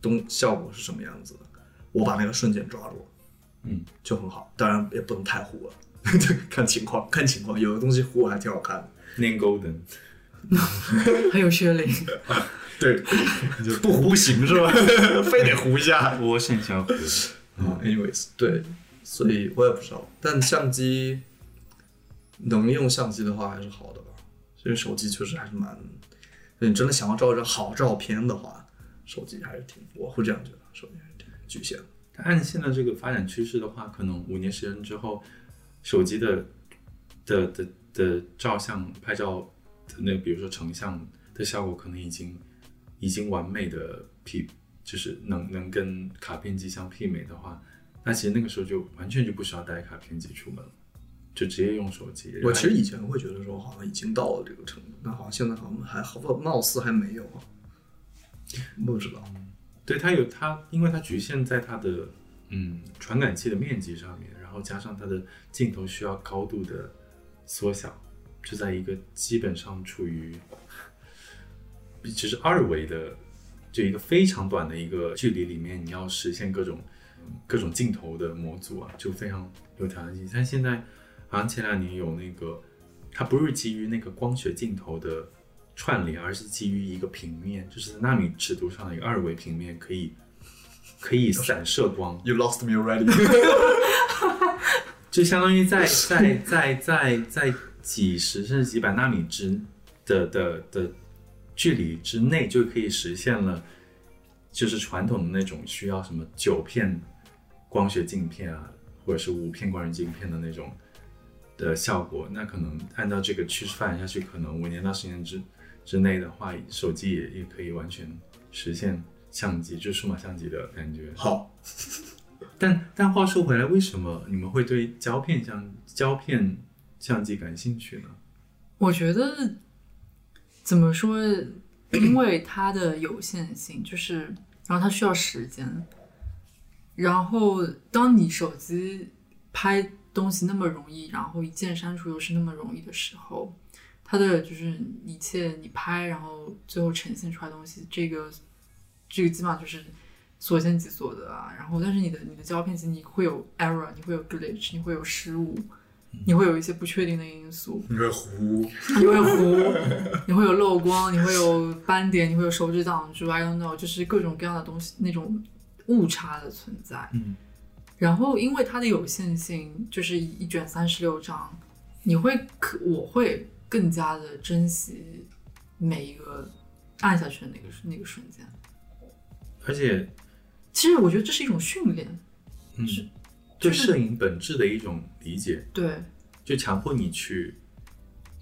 东效果是什么样子的，我把那个瞬间抓住，嗯，就很好。当然也不能太糊了，看情况，看情况，有的东西糊还挺好看的。念 golden，很有学龄。对，就不糊不行是吧？非得糊一下。我是很喜欢糊的，啊，anyways，对，所以我也不知道，但相机能用相机的话还是好的吧，因为手机确实还是蛮，你真的想要照一张好照片的话，手机还是挺，我会这样觉得，手机还是挺局限的。按现在这个发展趋势的话，可能五年时间之后，手机的的的的照相拍照的那个，比如说成像的效果，可能已经已经完美的匹，就是能能跟卡片机相媲美的话，那其实那个时候就完全就不需要带卡片机出门了，就直接用手机。我其实以前会觉得说好像已经到了这个程度，但好像现在好像还好，貌似还没有啊，不知道。对它有它，因为它局限在它的嗯传感器的面积上面，然后加上它的镜头需要高度的缩小，就在一个基本上处于其实二维的，就一个非常短的一个距离里面，你要实现各种各种镜头的模组啊，就非常有挑战性。但现在好像前两年有那个，它不是基于那个光学镜头的串联，而是基于一个平面，就是纳米尺度上的一个二维平面，可以可以散射光，You lost me already 就相当于在在在在在几十甚至几百纳米之的的的距离之内，就可以实现了，就是传统的那种需要什么九片光学镜片啊，或者是五片光学镜片的那种的效果。那可能按照这个趋势发展下去，可能五年到十年之之内的话，手机也也可以完全实现相机，就是数码相机的感觉。好，但但话说回来，为什么你们会对胶片相胶片相机感兴趣呢？我觉得怎么说，因为它的有限性，就是然后它需要时间，然后当你手机拍东西那么容易，然后一键删除又是那么容易的时候，它的就是一切你拍，然后最后呈现出来东西，这个这个基本上就是所见即所得啊。然后，但是你的你的胶片机你会有 error，你会有 glitch，你会有失误，你会有一些不确定的因素。你会糊，你会糊，你会有漏光，你会有斑点，你会有手指挡住，I don't know，就是各种各样的东西，那种误差的存在。嗯，然后因为它的有限性，就是一卷三十六张，你会可我会更加的珍惜每一个按下去的那个那个瞬间。而且，其实我觉得这是一种训练，嗯，是对就摄影本质的一种理解，对就强迫你去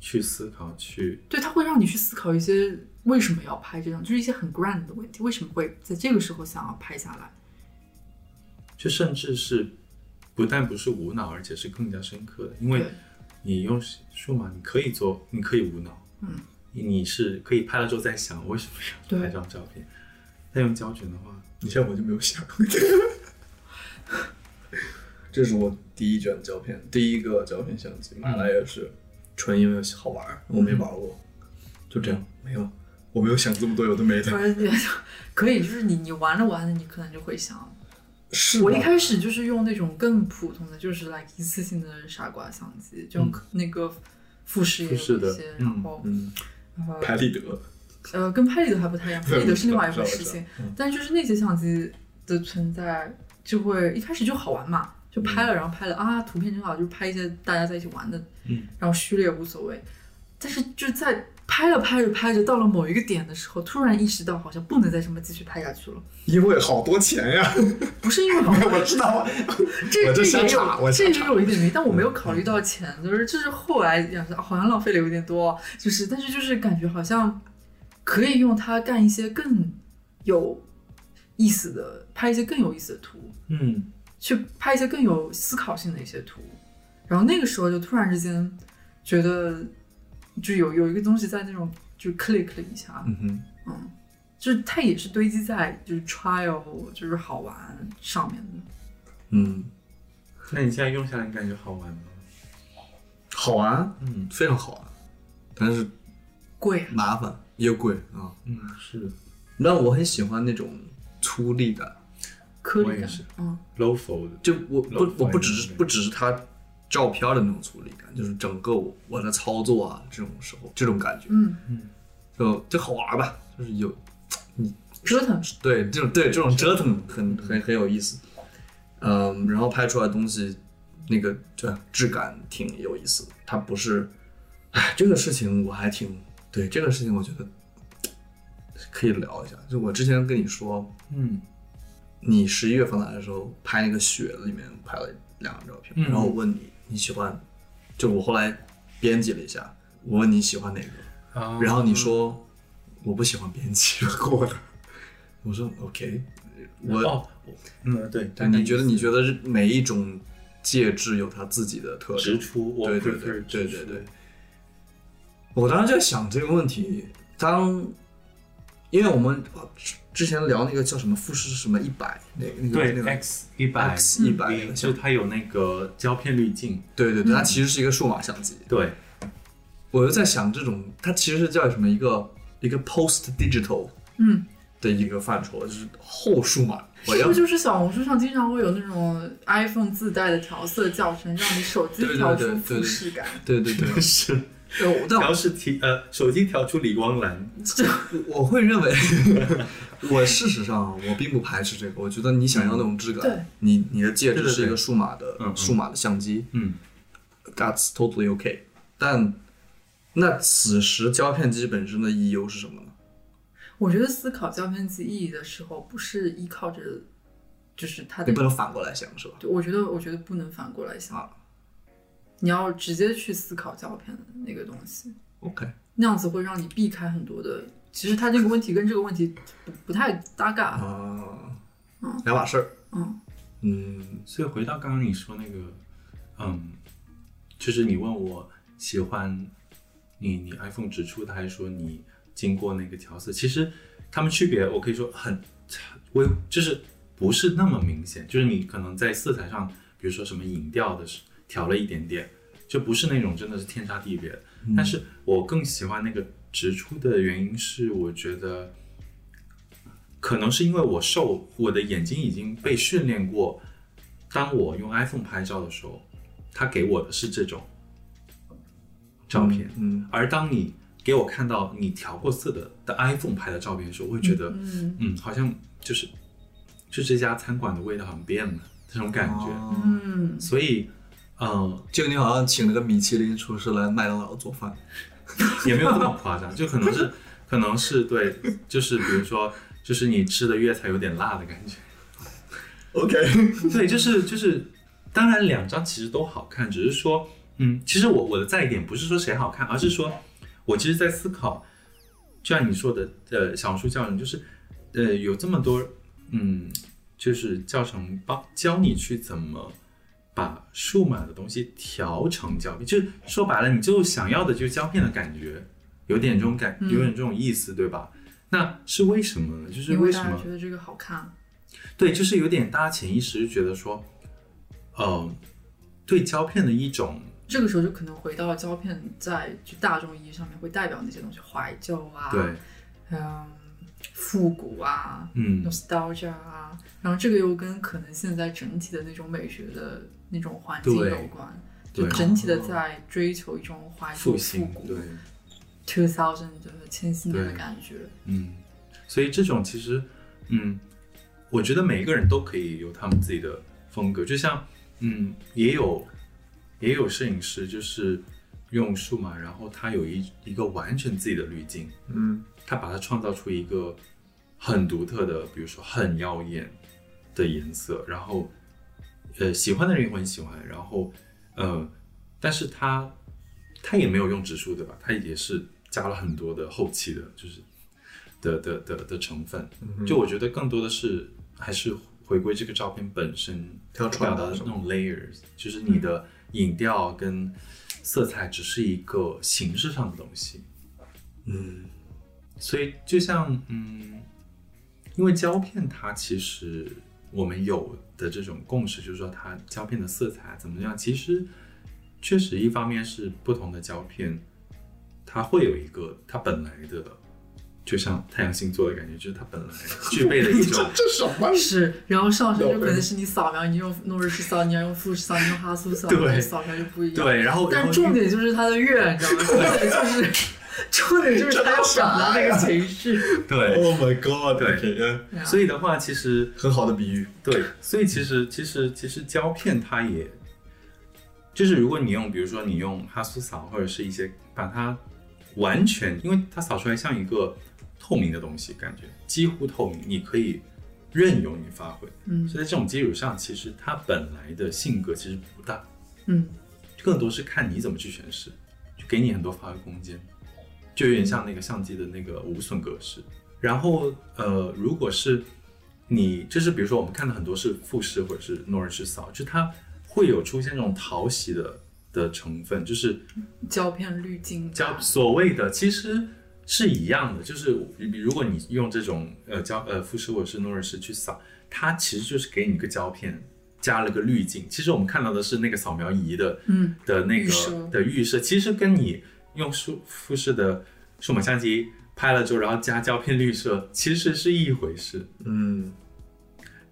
去思考，去对，它会让你去思考一些为什么要拍这张，就是一些很 grand 的问题，为什么会在这个时候想要拍下来？就甚至是不但不是无脑，而且是更加深刻的，因为你用数码，你可以做，你可以无脑，嗯，你你是可以拍了之后再想，为什么要拍这张照片？但用胶卷的话，你像我就没有想。这是我第一卷胶片，第一个胶片相机，买来也是纯因为好玩儿，我没玩过，就这样，没了。我没有想这么多有的没的。可以，就是你你玩着玩着，你可能就会想，是我一开始就是用那种更普通的，就是 like 一次性的傻瓜相机，就那个富士也有一些，嗯然后拍立得，呃跟拍立得还不太一样，拍立得是另外一回事情 但就是那些相机的存在，就会一开始就好玩嘛，就拍了，然后拍了啊图片真好，就拍一些大家在一起玩的，嗯，然后虚了也无所谓，但是就在拍着拍着拍着，到了某一个点的时候，突然意识到好像不能再这么继续拍下去了，因为好多钱呀。不是因为好多，我知道，这我这这也有，这也有一点没，但我没有考虑到钱，就是就是后来想说，啊好像浪费了有点多，就是但是就是感觉好像可以用它干一些更有意思的，拍一些更有意思的图，嗯，去拍一些更有思考性的一些图，然后那个时候就突然之间觉得，就有有一个东西在那种就 click 了一下，嗯哼，嗯，就是它也是堆积在就是 trial 就是好玩上面的。嗯，那你现在用下来，你感觉好玩吗？好玩，嗯。非常好玩，但是贵啊，麻烦又贵啊。嗯，是的。那我很喜欢那种粗粝感，颗粒感我也是，嗯，，low fold，就我不我不只是不只是它照片的那种粗粝感，就是整个我我的操作啊这种时候这种感觉，嗯。嗯，就就好玩吧，就是有你折腾，对这种对这种折腾很很很有意思，嗯，然后拍出来的东西那个对质感挺有意思的，它不是，哎，这个事情我还挺对这个事情我觉得可以聊一下，就我之前跟你说，嗯你十一月份来的时候拍那个雪里面拍了两张照片，嗯然后我问你你喜欢，就我后来编辑了一下，我问你喜欢哪个，啊然后你说我不喜欢编辑 过的，我说 OK，我、哦，嗯对，但你觉得你觉得每一种介质有它自己的特质？出，我对对对对对对。我当时在想这个问题，当因为我们呃之之前聊那个叫什么富士什么一百那个那个对那个 X 一百 X 一百那就它有那个胶片滤镜，对对对，它其实是一个数码相机。对，我就在想，这种它其实是叫什么一个一个 post digital 嗯，的一个范畴，就是后数码。是不是就是小红书上经常会有那种 iPhone 自带的调色教程，让你手机对对调出对对对富士感？对对对，是调是提呃手机调出理光蓝，这我会认为，我事实上我并不排斥这个。我觉得你想要那种质感，对你你的戒指是一个数码的数码的相机嗯，that's totally okay。但那此时胶片机本身的意义又是什么呢？我觉得思考胶片机意义的时候，不是依靠着，就是它的你不，能反过来想，是吧？对我觉得我觉得不能反过来想，啊你要直接去思考胶片的那个东西，，OK，那样子会让你避开很多的。其实它这个问题跟这个问题不不太搭嘎，啊，两码事儿。嗯嗯所以回到刚刚你说那个，嗯，就是你问我喜欢你你 iPhone 指出的，还是说你经过那个调色？其实它们区别，我可以说很微，就是不是那么明显。就是你可能在色彩上，比如说什么影调的是调了一点点，就不是那种真的是天差地别的。但是我更喜欢那个直出的原因是，我觉得。可能是因为我受我的眼睛已经被训练过，当我用 iPhone 拍照的时候，它给我的是这种照片，嗯而当你给我看到你调过色的的 iPhone 拍的照片的时候，我会觉得，嗯嗯，好像就是就这家餐馆的味道好像变了这种感觉。所以，嗯、就你好像请了个米其林厨师来麦当劳做饭，也没有这么夸张，就可能是，可能是对，就是比如说，就是你吃的粤菜有点辣的感觉。OK，对，就是就是，当然两张其实都好看，只是说，嗯，其实我我的在意点不是说谁好看，而是说我其实在思考，就像你说的，呃，小红书教程就是，呃，有这么多，嗯，就是教程帮教你去怎么把数码的东西调成胶片，就是说白了，你就想要的就是胶片的感觉，有点这种感，有点这种意思，对吧？那是为什么呢？就是因为什么？家觉得这个好看，对，就是有点大家潜意识就觉得说，呃，对胶片的一种，这个时候就可能回到胶片在就大众意义上面会代表那些东西，怀旧啊，对，嗯，复古啊，嗯，nostalgia 啊，然后这个又跟可能现在整体的那种美学的那种环境对有关，就整体的在追求一种怀旧复古对，two thousand 的千禧年的感觉。嗯，所以这种其实，嗯，我觉得每一个人都可以有他们自己的风格，就像，嗯，也有也有摄影师就是用数码，然后他有一一个完全自己的滤镜，嗯。他把它创造出一个很独特的，比如说很耀眼的颜色，然后呃喜欢的人也会很喜欢，然后呃，但是他他也没有用指数对吧？他也是加了很多的后期的，就是的的的的成分。就我觉得更多的是还是回归这个照片本身它要传表达的那种 layers，就是你的影调跟色彩只是一个形式上的东西。嗯所以就像嗯，因为胶片它其实我们有的这种共识，就是说它胶片的色彩怎么样，其实确实一方面是不同的胶片，它会有一个它本来的，就像太阳星座的感觉，就是它本来具备的一种 这什么？是，然后上升就可能是你扫描，你用诺日式扫，你要用富士扫，你用哈苏扫，对扫出来就不一样。对，然后但重点就是它的月，你知道吗？重点就是，重点就是他要的那个情绪。对 Oh my god！所以的话，其实很好的比喻。对，所以其实其实其实胶片它也，就是如果你用，比如说你用哈苏扫或者是一些把它完全，因为它扫出来像一个透明的东西，感觉几乎透明，你可以任由你发挥。嗯所以在这种基础上，其实它本来的性格其实不大，嗯更多是看你怎么去诠释，就给你很多发挥空间，就有点像那个相机的那个无损格式。然后呃，如果是你，就是比如说我们看到很多是富士或者是诺日式扫，就它会有出现这种讨喜的的成分，就是胶片滤镜胶所谓的其实是一样的，就是比如果你用这种呃胶呃富士或者是诺日式去扫，它其实就是给你一个胶片。加了个滤镜，其实我们看到的是那个扫描仪的，嗯的那个预的预设，其实跟你用数富士的数码相机拍了之后，然后加胶片滤色，其实是一回事。嗯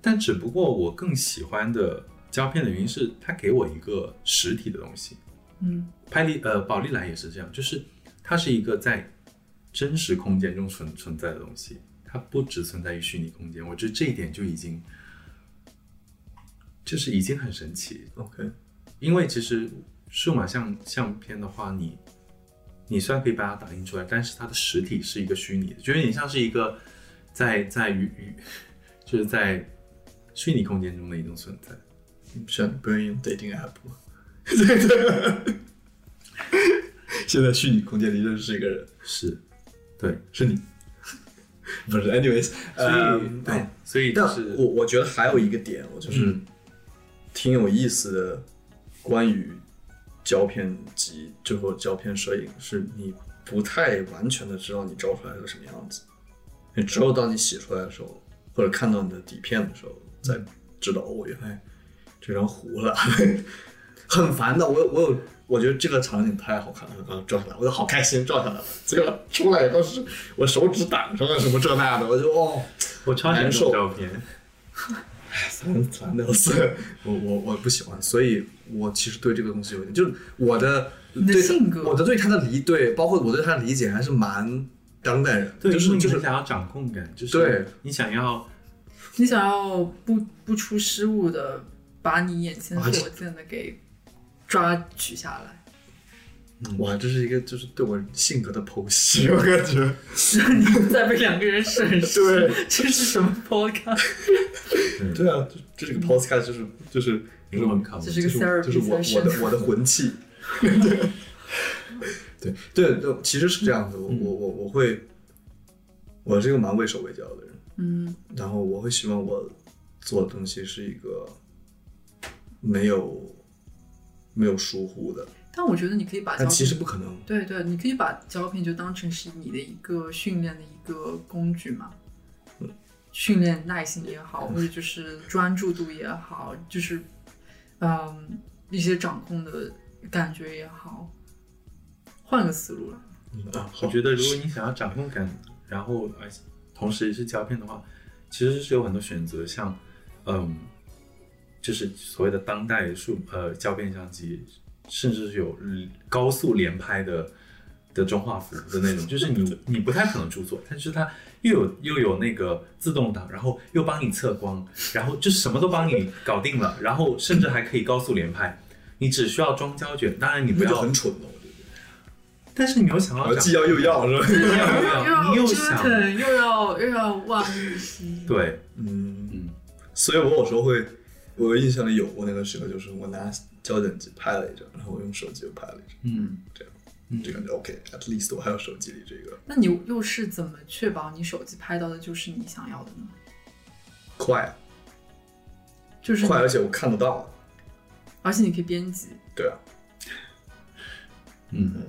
但只不过我更喜欢的胶片的原因是，它给我一个实体的东西。嗯拍立呃宝丽来也是这样，就是它是一个在真实空间中存存在的东西，它不只存在于虚拟空间。我觉得这一点就已经就是已经很神奇。，OK，因为其实数码相相片的话，你你虽然可以把它打印出来，但是它的实体是一个虚拟的，就有点像是一个在在于于 就是在虚拟空间中的一种存在。像不愿意用 dating app 吗？对对。现在虚拟空间里认识一个人，是，对，是你，不是？anyways，所以、呃对，所以就但是我我觉得还有一个点，我就是嗯挺有意思的，关于胶片集最后胶片摄影，是你不太完全的知道你照出来是个什么样子，你只有当你洗出来的时候，或者看到你的底片的时候，才知道哦，原来这张糊了，很烦的。我我有，我觉得这个场景太好看了，刚刚照下来，我就好开心，照下来了。结果出来都是我手指挡上了什么这那的，我就哦。我超难受照片，烦烦的是，我我我不喜欢，所以我其实对这个东西有点，就是我的的对性格。我的对他的理对，包括我对他的理解还是蛮当代人，对，就是就是想要掌控感，就是对。你想要你想要不不出失误的把你眼前所见的给抓取下来。哇，这是一个就是对我性格的剖析，我感觉。你在被两个人审视，对，这是什么 podcast？对。啊，这这是个 podcast，就是就是这是个就是 therapy 就是我我的我的魂器。对。对对对，其实是这样子，我我我我会，我是一个蛮畏手畏脚的人，嗯。然后我会希望我做的东西是一个没有没有疏忽的，但我觉得你可以把胶但其实片，不可能。对对，你可以把胶片就当成是你的一个训练的一个工具嘛。训练耐心也好，或者就是专注度也好，就是嗯一些掌控的感觉也好，换个思路了。啊，我觉得如果你想要掌控感，然后而且同时也是胶片的话，其实是有很多选择，像嗯，就是所谓的当代数呃胶片相机，甚至是有高速连拍的的中画幅的那种，就是你 你不太可能出错，但是它又有又有那个自动挡，然后又帮你测光，然后就什么都帮你搞定了，然后甚至还可以高速连拍。你只需要装胶卷，当然你不要很，蠢了，我觉得。但是你又想要既要又要是吧？又要你又折想腾，又要又要万物兮。对，嗯嗯，所以我有时候会，我印象里有过那个时刻，就是我拿胶卷机拍了一张，然后我用手机又拍了一张，嗯，这样，就感觉 OK，at、least 我还有手机里这个。那你又是怎么确保你手机拍到的就是你想要的呢？快就是快，而且我看得到，而且你可以编辑。对啊，嗯，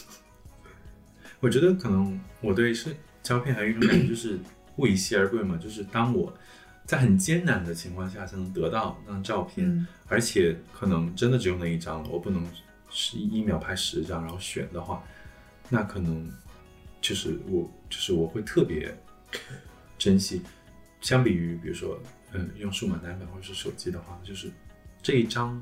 我觉得可能我对是胶片还有一种感觉，就是物以稀而贵嘛，就是当我在很艰难的情况下才能得到那张照片，嗯而且可能真的只有那一张了，我不能是一秒拍十张然后选的话，那可能就是我就是我会特别珍惜，相比于比如说嗯用数码单反或者是手机的话，就是这一张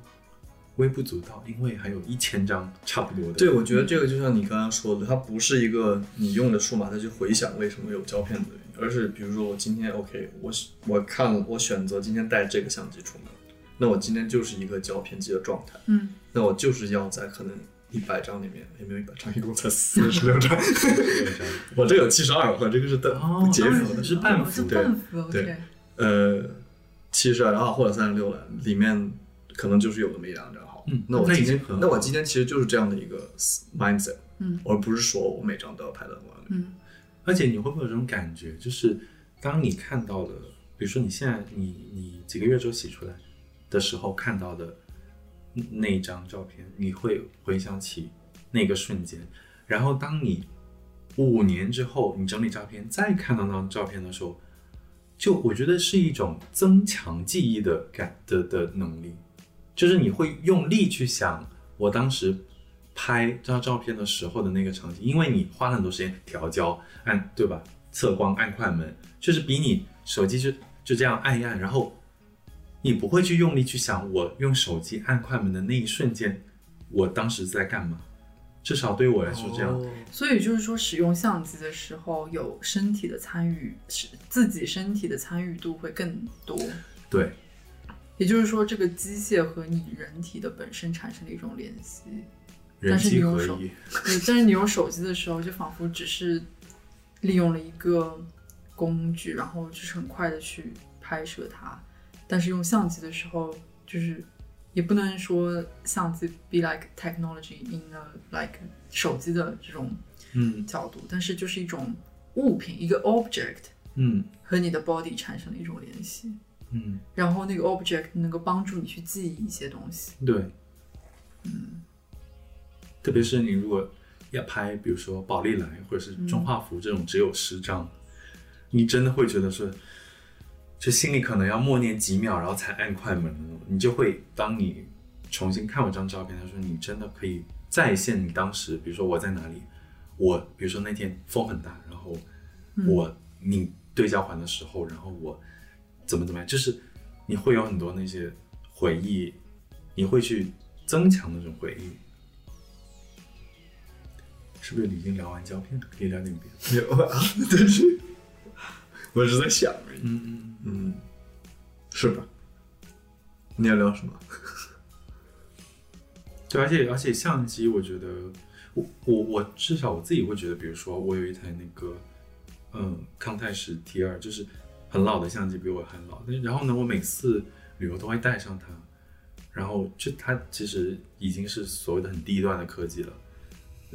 微不足道，因为还有一千张差不多的。对，我觉得这个就像你刚刚说的，它不是一个你用的数码再去回想为什么有胶片的原因，而是比如说我今天 OK，我我看我选择今天带这个相机出门，那我今天就是一个胶片机的状态，嗯，那我就是要在可能一百张里面，也没有一百张，一共才四十六张，我这有七十二，我这个是的哦截幅的，是半幅对对。呃，七十二，然后或者三十六了，里面可能就是有那么一两张好。嗯那我今天那我今天其实就是这样的一个 mindset，嗯，而不是说我每张都要拍的很完美。嗯而且你会不会有这种感觉，就是当你看到的，比如说你现在你你几个月之后洗出来的时候看到的那一张照片，你会回想起那个瞬间，然后当你五年之后你整理照片再看到那张照片的时候，就我觉得是一种增强记忆的感的的能力，就是你会用力去想我当时拍这张照片的时候的那个场景，因为你花了很多时间调焦，按对吧？测光按快门，就是比你手机就就这样按一按，然后你不会去用力去想我用手机按快门的那一瞬间，我当时在干嘛？至少对我来说这样。哦所以就是说，使用相机的时候有身体的参与，是自己身体的参与度会更多。对，也就是说，这个机械和你人体的本身产生了一种联系。人但是你机用手 但是你用手机的时候，就仿佛只是利用了一个工具，然后就是很快的去拍摄它。但是用相机的时候，就是也不能说相机 be like technology in a like 手机的这种嗯。角度，但是就是一种物品，一个 object 嗯。和你的 body 产生了一种联系，嗯，然后那个 object 能够帮助你去记忆一些东西。对，嗯，特别是你如果要拍，比如说宝丽来或者是中画幅这种只有十张，你真的会觉得是，就心里可能要默念几秒，然后才按快门的那种，你就会当你重新看我这张照片，他说你真的可以再现你当时，比如说我在哪里，我比如说那天风很大，然后我你对焦环的时候，然后我怎么怎么样，就是你会有很多那些回忆，你会去增强那种回忆。是不是已经聊完胶片了？可以聊点别的。有啊，但是，我是在想而已。嗯嗯嗯，是吧？你要聊什么？对，而且而且相机，我觉得我我我至少我自己会觉得，比如说我有一台那个嗯康泰时 T 二，就是很老的相机，比我还老。但然后呢，我每次旅游都会带上它，然后就它其实已经是所谓的很低端的科技了，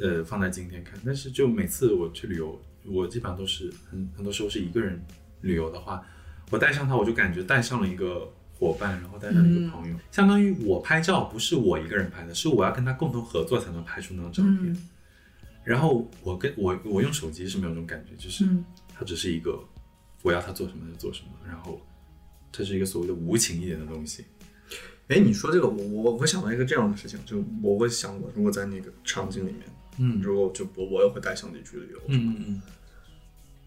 呃，放在今天看。但是就每次我去旅游，我基本上都是很很多时候是一个人旅游的话，我带上它，我就感觉带上了一个伙伴，然后带上一个朋友，相当于我拍照不是我一个人拍的，是我要跟他共同合作才能拍出那张照片。嗯然后我跟我我用手机是没有这种感觉，就是嗯它只是一个我要他做什么就做什么，然后这是一个所谓的无情一点的东西。哎，你说这个，我我我想到一个这样的事情，就我会想，我如果在那个场景里面，嗯如果就我我也会带相机去旅游，嗯嗯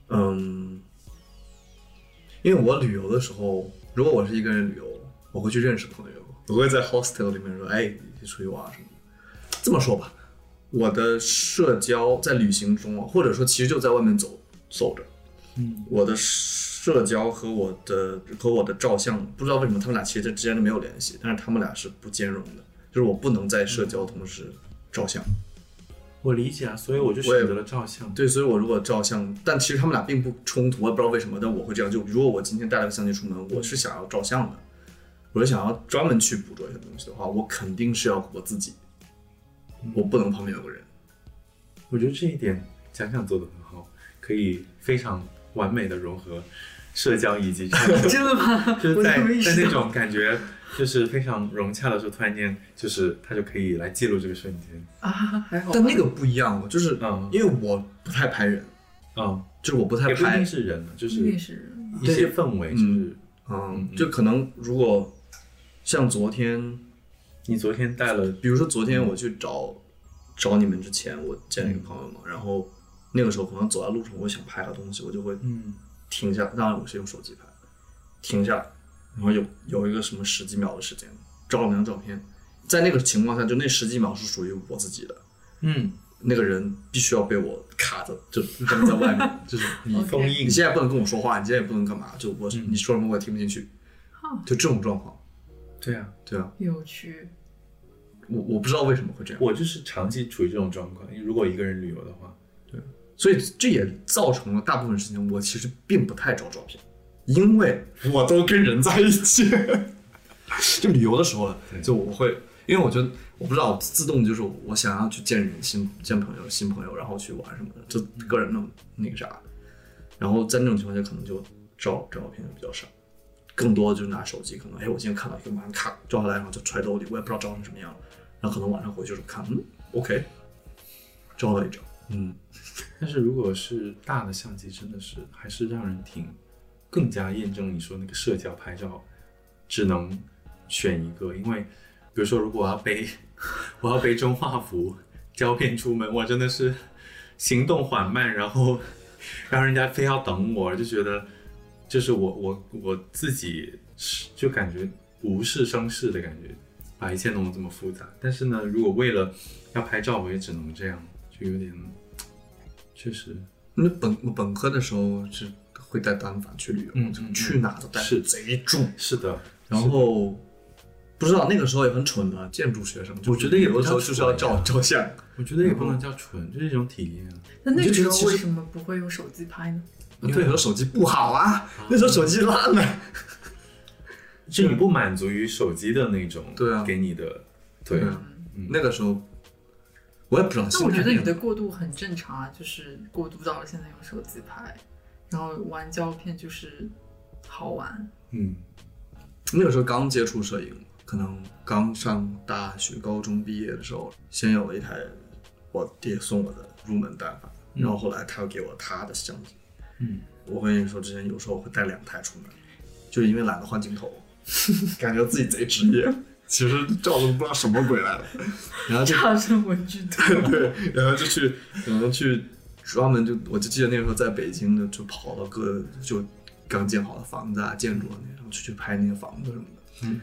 嗯，因为我旅游的时候，如果我是一个人旅游，我会去认识朋友，我会在 hostel 里面说，哎，一起出去玩什么的。这么说吧，我的社交在旅行中啊，或者说其实就在外面走走着，嗯我的社交和我的和我的照相，不知道为什么他们俩其实之间都没有联系，但是他们俩是不兼容的，就是我不能在社交同时照相。我理解啊，所以我就选择了照相。对，所以我如果照相，但其实他们俩并不冲突，我也不知道为什么，但我会这样。就如果我今天带了个相机出门，我是想要照相的，我是想要专门去捕捉一些东西的话，我肯定是要我自己，我不能旁边有个人。我觉得这一点想想做的很好，可以非常完美的融合社交以及 真的吗？我就是在在那种感觉就是非常融洽的时候，突然间就是他就可以来记录这个瞬间。啊，还好。但那个不一样，就是嗯因为我不太拍人，嗯，就是我不太拍是人，就是一定是一些氛围，就是嗯，就可能如果像昨天，你昨天带了比如说昨天我去找找你们之前，我见了一个朋友嘛，然后那个时候可能走在路上，我想拍个东西，我就会嗯停下，当然我是用手机拍，停下来，然后有有一个什么十几秒的时间，照了那张照片，在那个情况下，就那十几秒是属于我自己的，嗯，那个人必须要被我卡着，就扔在外面，就是你封印。你现在不能跟我说话，你现在也不能干嘛，就我、嗯。你说什么我也听不进去，就这种状况，对啊，对啊，有趣。我我不知道为什么会这样，我就是长期处于这种状况。如果一个人旅游的话，所以这也造成了大部分事情我其实并不太照照片，因为我都跟人在一起。就旅游的时候，就我会，因为我觉得我不知道，自动就是我想要去见人、新见朋友、新朋友，然后去玩什么的，就个人的那个啥。然后在那种情况下，可能就照照片比较少，更多就是拿手机，可能哎，我今天看到一个马上咔照下来，然后就揣兜里，我也不知道照成什么样，然后可能晚上回去的时候看，嗯，OK，照了一张，嗯。但是如果是大的相机，真的是还是让人挺更加验证你说那个社交拍照只能选一个，因为比如说如果我要背 我要背中画幅胶片出门，我真的是行动缓慢，然后 让人家非要等我，就觉得就是我我我自己是就感觉无事生事的感觉，把一切弄得这么复杂。但是呢，如果为了要拍照，我也只能这样，就有点确实。那本我本科的时候是会带单反去旅游，就嗯嗯去哪都带是贼重。是的，然后不知道那个时候也很蠢的建筑学生，我觉得有的时候就是要照照相。我觉得也不能叫蠢，就是一种体验。那那个时候为什么不会用手机拍呢？因为那时候手机不好啊，那时候手机烂了。就你不满足于手机的那种，对啊给你的，对啊，那个时候我也不知道。但我觉得你的过渡很正常啊，就是过渡到了现在用手机拍，然后玩胶片就是好玩。嗯，那个时候刚接触摄影，可能刚上大学、高中毕业的时候，先有了一台我爹送我的入门单反，然后后来他又给我他的相机。嗯，我跟你说，之前有时候会带两台出门，就是因为懒得换镜头，感觉自己贼职业。其实照的不知道什么鬼来的，然后就差生文具多。对，然后就去，然后去专门就，我就记得那个时候在北京的，就跑到各就刚建好的房子啊、建筑啊那，然后去去拍那个房子什么的。嗯，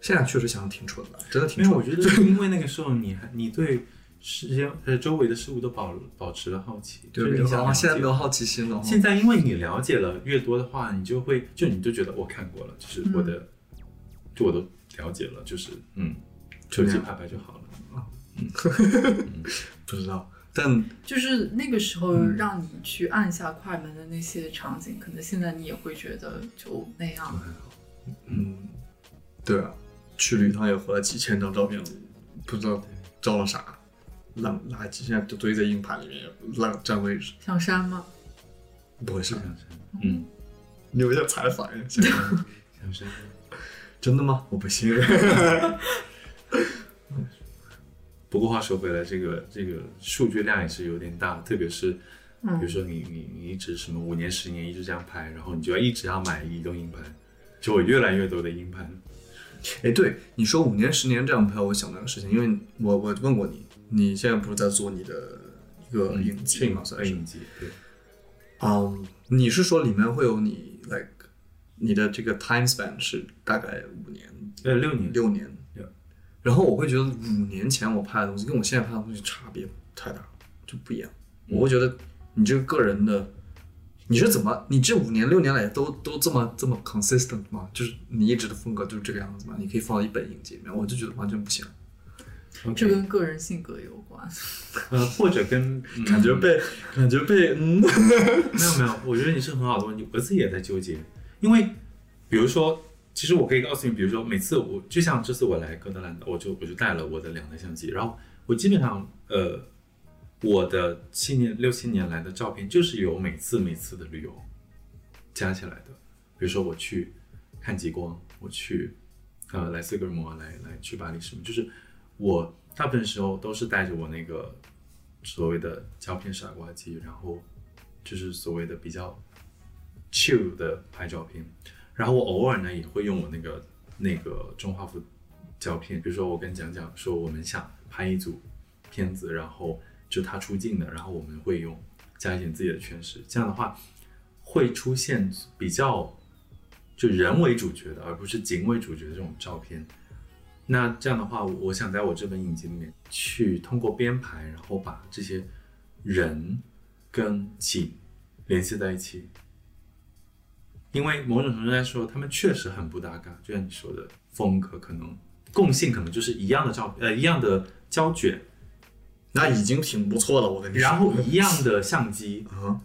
现在确实想的挺蠢的，真的挺蠢因为。我觉得是 因为那个时候你还你对世间呃周围的事物都保保持了好奇，对就是你想啊，了现在没有好奇心了哦。现在因为你了解了越多的话，你就会就你就觉得我看过了，就是我的，就我都了解了，就是嗯，手机拍拍就好了。嗯 不知道，但就是那个时候嗯让你去按下快门的那些场景，可能现在你也会觉得就那样。嗯，对啊，去了一趟也回来几千张照片，不知道照了啥，烂垃圾，现在都堆在硬盘里面，烂占位置。想删吗？不会是，嗯，你有点采访呀？想删。真的吗？我不信。不过话说回来，这个这个数据量也是有点大，特别是比嗯如说你你你一直什么五年十年一直这样拍，然后你就要一直要买移动硬盘，就我越来越多的硬盘。哎，对，你说五年十年这样拍，我想到个事情，因为我我问过你，你现在不是在做你的一个影集嘛，算是。影集，对，嗯，你是说里面会有你 like 你的这个 time span 是大概呃，六年，六年。Yeah 然后我会觉得五年前我拍的东西跟我现在拍的东西差别太大，就不一样。我会觉得你这个个人的，你是怎么，你这五年六年来都都这么这么 consistent 吗？就是你一直的风格就是这个样子吗？你可以放到一本影集里面，我就觉得完全不行这跟个人性格有关。呃，或者跟、嗯感觉被感觉被嗯，没有没有，我觉得你是很好的问题，我自己也在纠结，因为比如说，其实我可以告诉你，比如说每次我就像这次我来哥德兰，我就我就带了我的两台相机，然后我基本上呃，我的七年六七年来的照片就是由每次每次的旅游加起来的，比如说我去看极光，我去呃来斯格尔摩来来去巴黎什么，就是我大部分时候都是带着我那个所谓的胶片傻瓜机，然后就是所谓的比较 chill 的拍照片，然后我偶尔呢也会用我那个那个中画幅胶片，比如说我跟蒋蒋说我们想拍一组片子，然后就他出镜的，然后我们会用加一点自己的诠释，这样的话会出现比较就人为主角的，而不是景为主角的这种照片。那这样的话，我想在我这本影集里面去通过编排，然后把这些人跟景联系在一起，因为某种程度来说，他们确实很不搭嘎，就像你说的，风格可能共性可能就是一样的照呃一样的胶卷，那已经挺不错了，我跟你说。然后一样的相机，啊，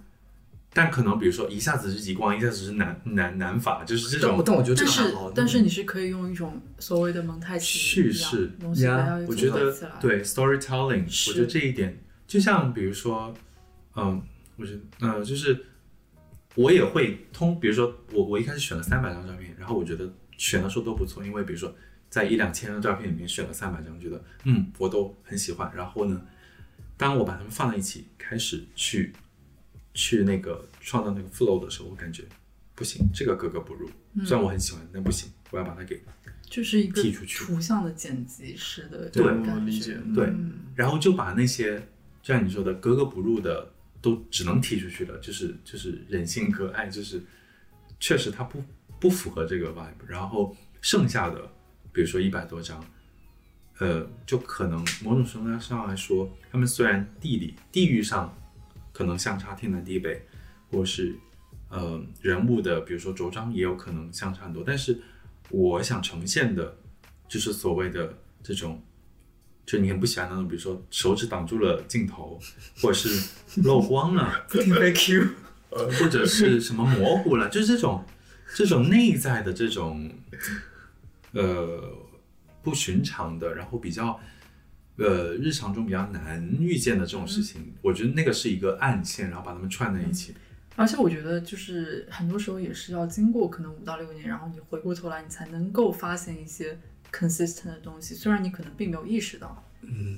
但可能比如说一下子是极光，一下子是南南南法，就是这种但我觉得这但是个还好，但是你是可以用一种所谓的蒙太奇叙事呀我觉得。对 storytelling，我觉得这一点就像比如说，嗯，我觉得呃，就是我也会通，比如说我我一开始选了三百张照片，然后我觉得选的时候都不错，因为比如说在一两千张照片里面选了三百张，觉得嗯我都很喜欢，然后呢，当我把它们放在一起，开始去去那个创造那个 flow 的时候，我感觉不行，这个格格不入，虽然我很喜欢，但不行，我要把它给就是一个剔出去图像的剪辑式的对。我理解对嗯。然后就把那些就像你说的格格不入的都只能踢出去了，就是就是人性可爱，就是确实它不不符合这个 vibe。然后剩下的，比如说一百多张，呃，就可能某种程度上来说，他们虽然地理地域上可能相差天南地北，或是呃人物的，比如说着装也有可能相差很多，但是我想呈现的，就是所谓的这种就你很不喜欢那种，比如说手指挡住了镜头，或者是漏光了，不停被 Q。或者是什么模糊了，就是这种这种内在的这种呃不寻常的，然后比较呃日常中比较难遇见的这种事情，我觉得那个是一个暗线，然后把它们串在一起。而且我觉得，就是很多时候也是要经过可能五到六年，然后你回过头来，你才能够发现一些 consistent 的东西，虽然你可能并没有意识到。嗯。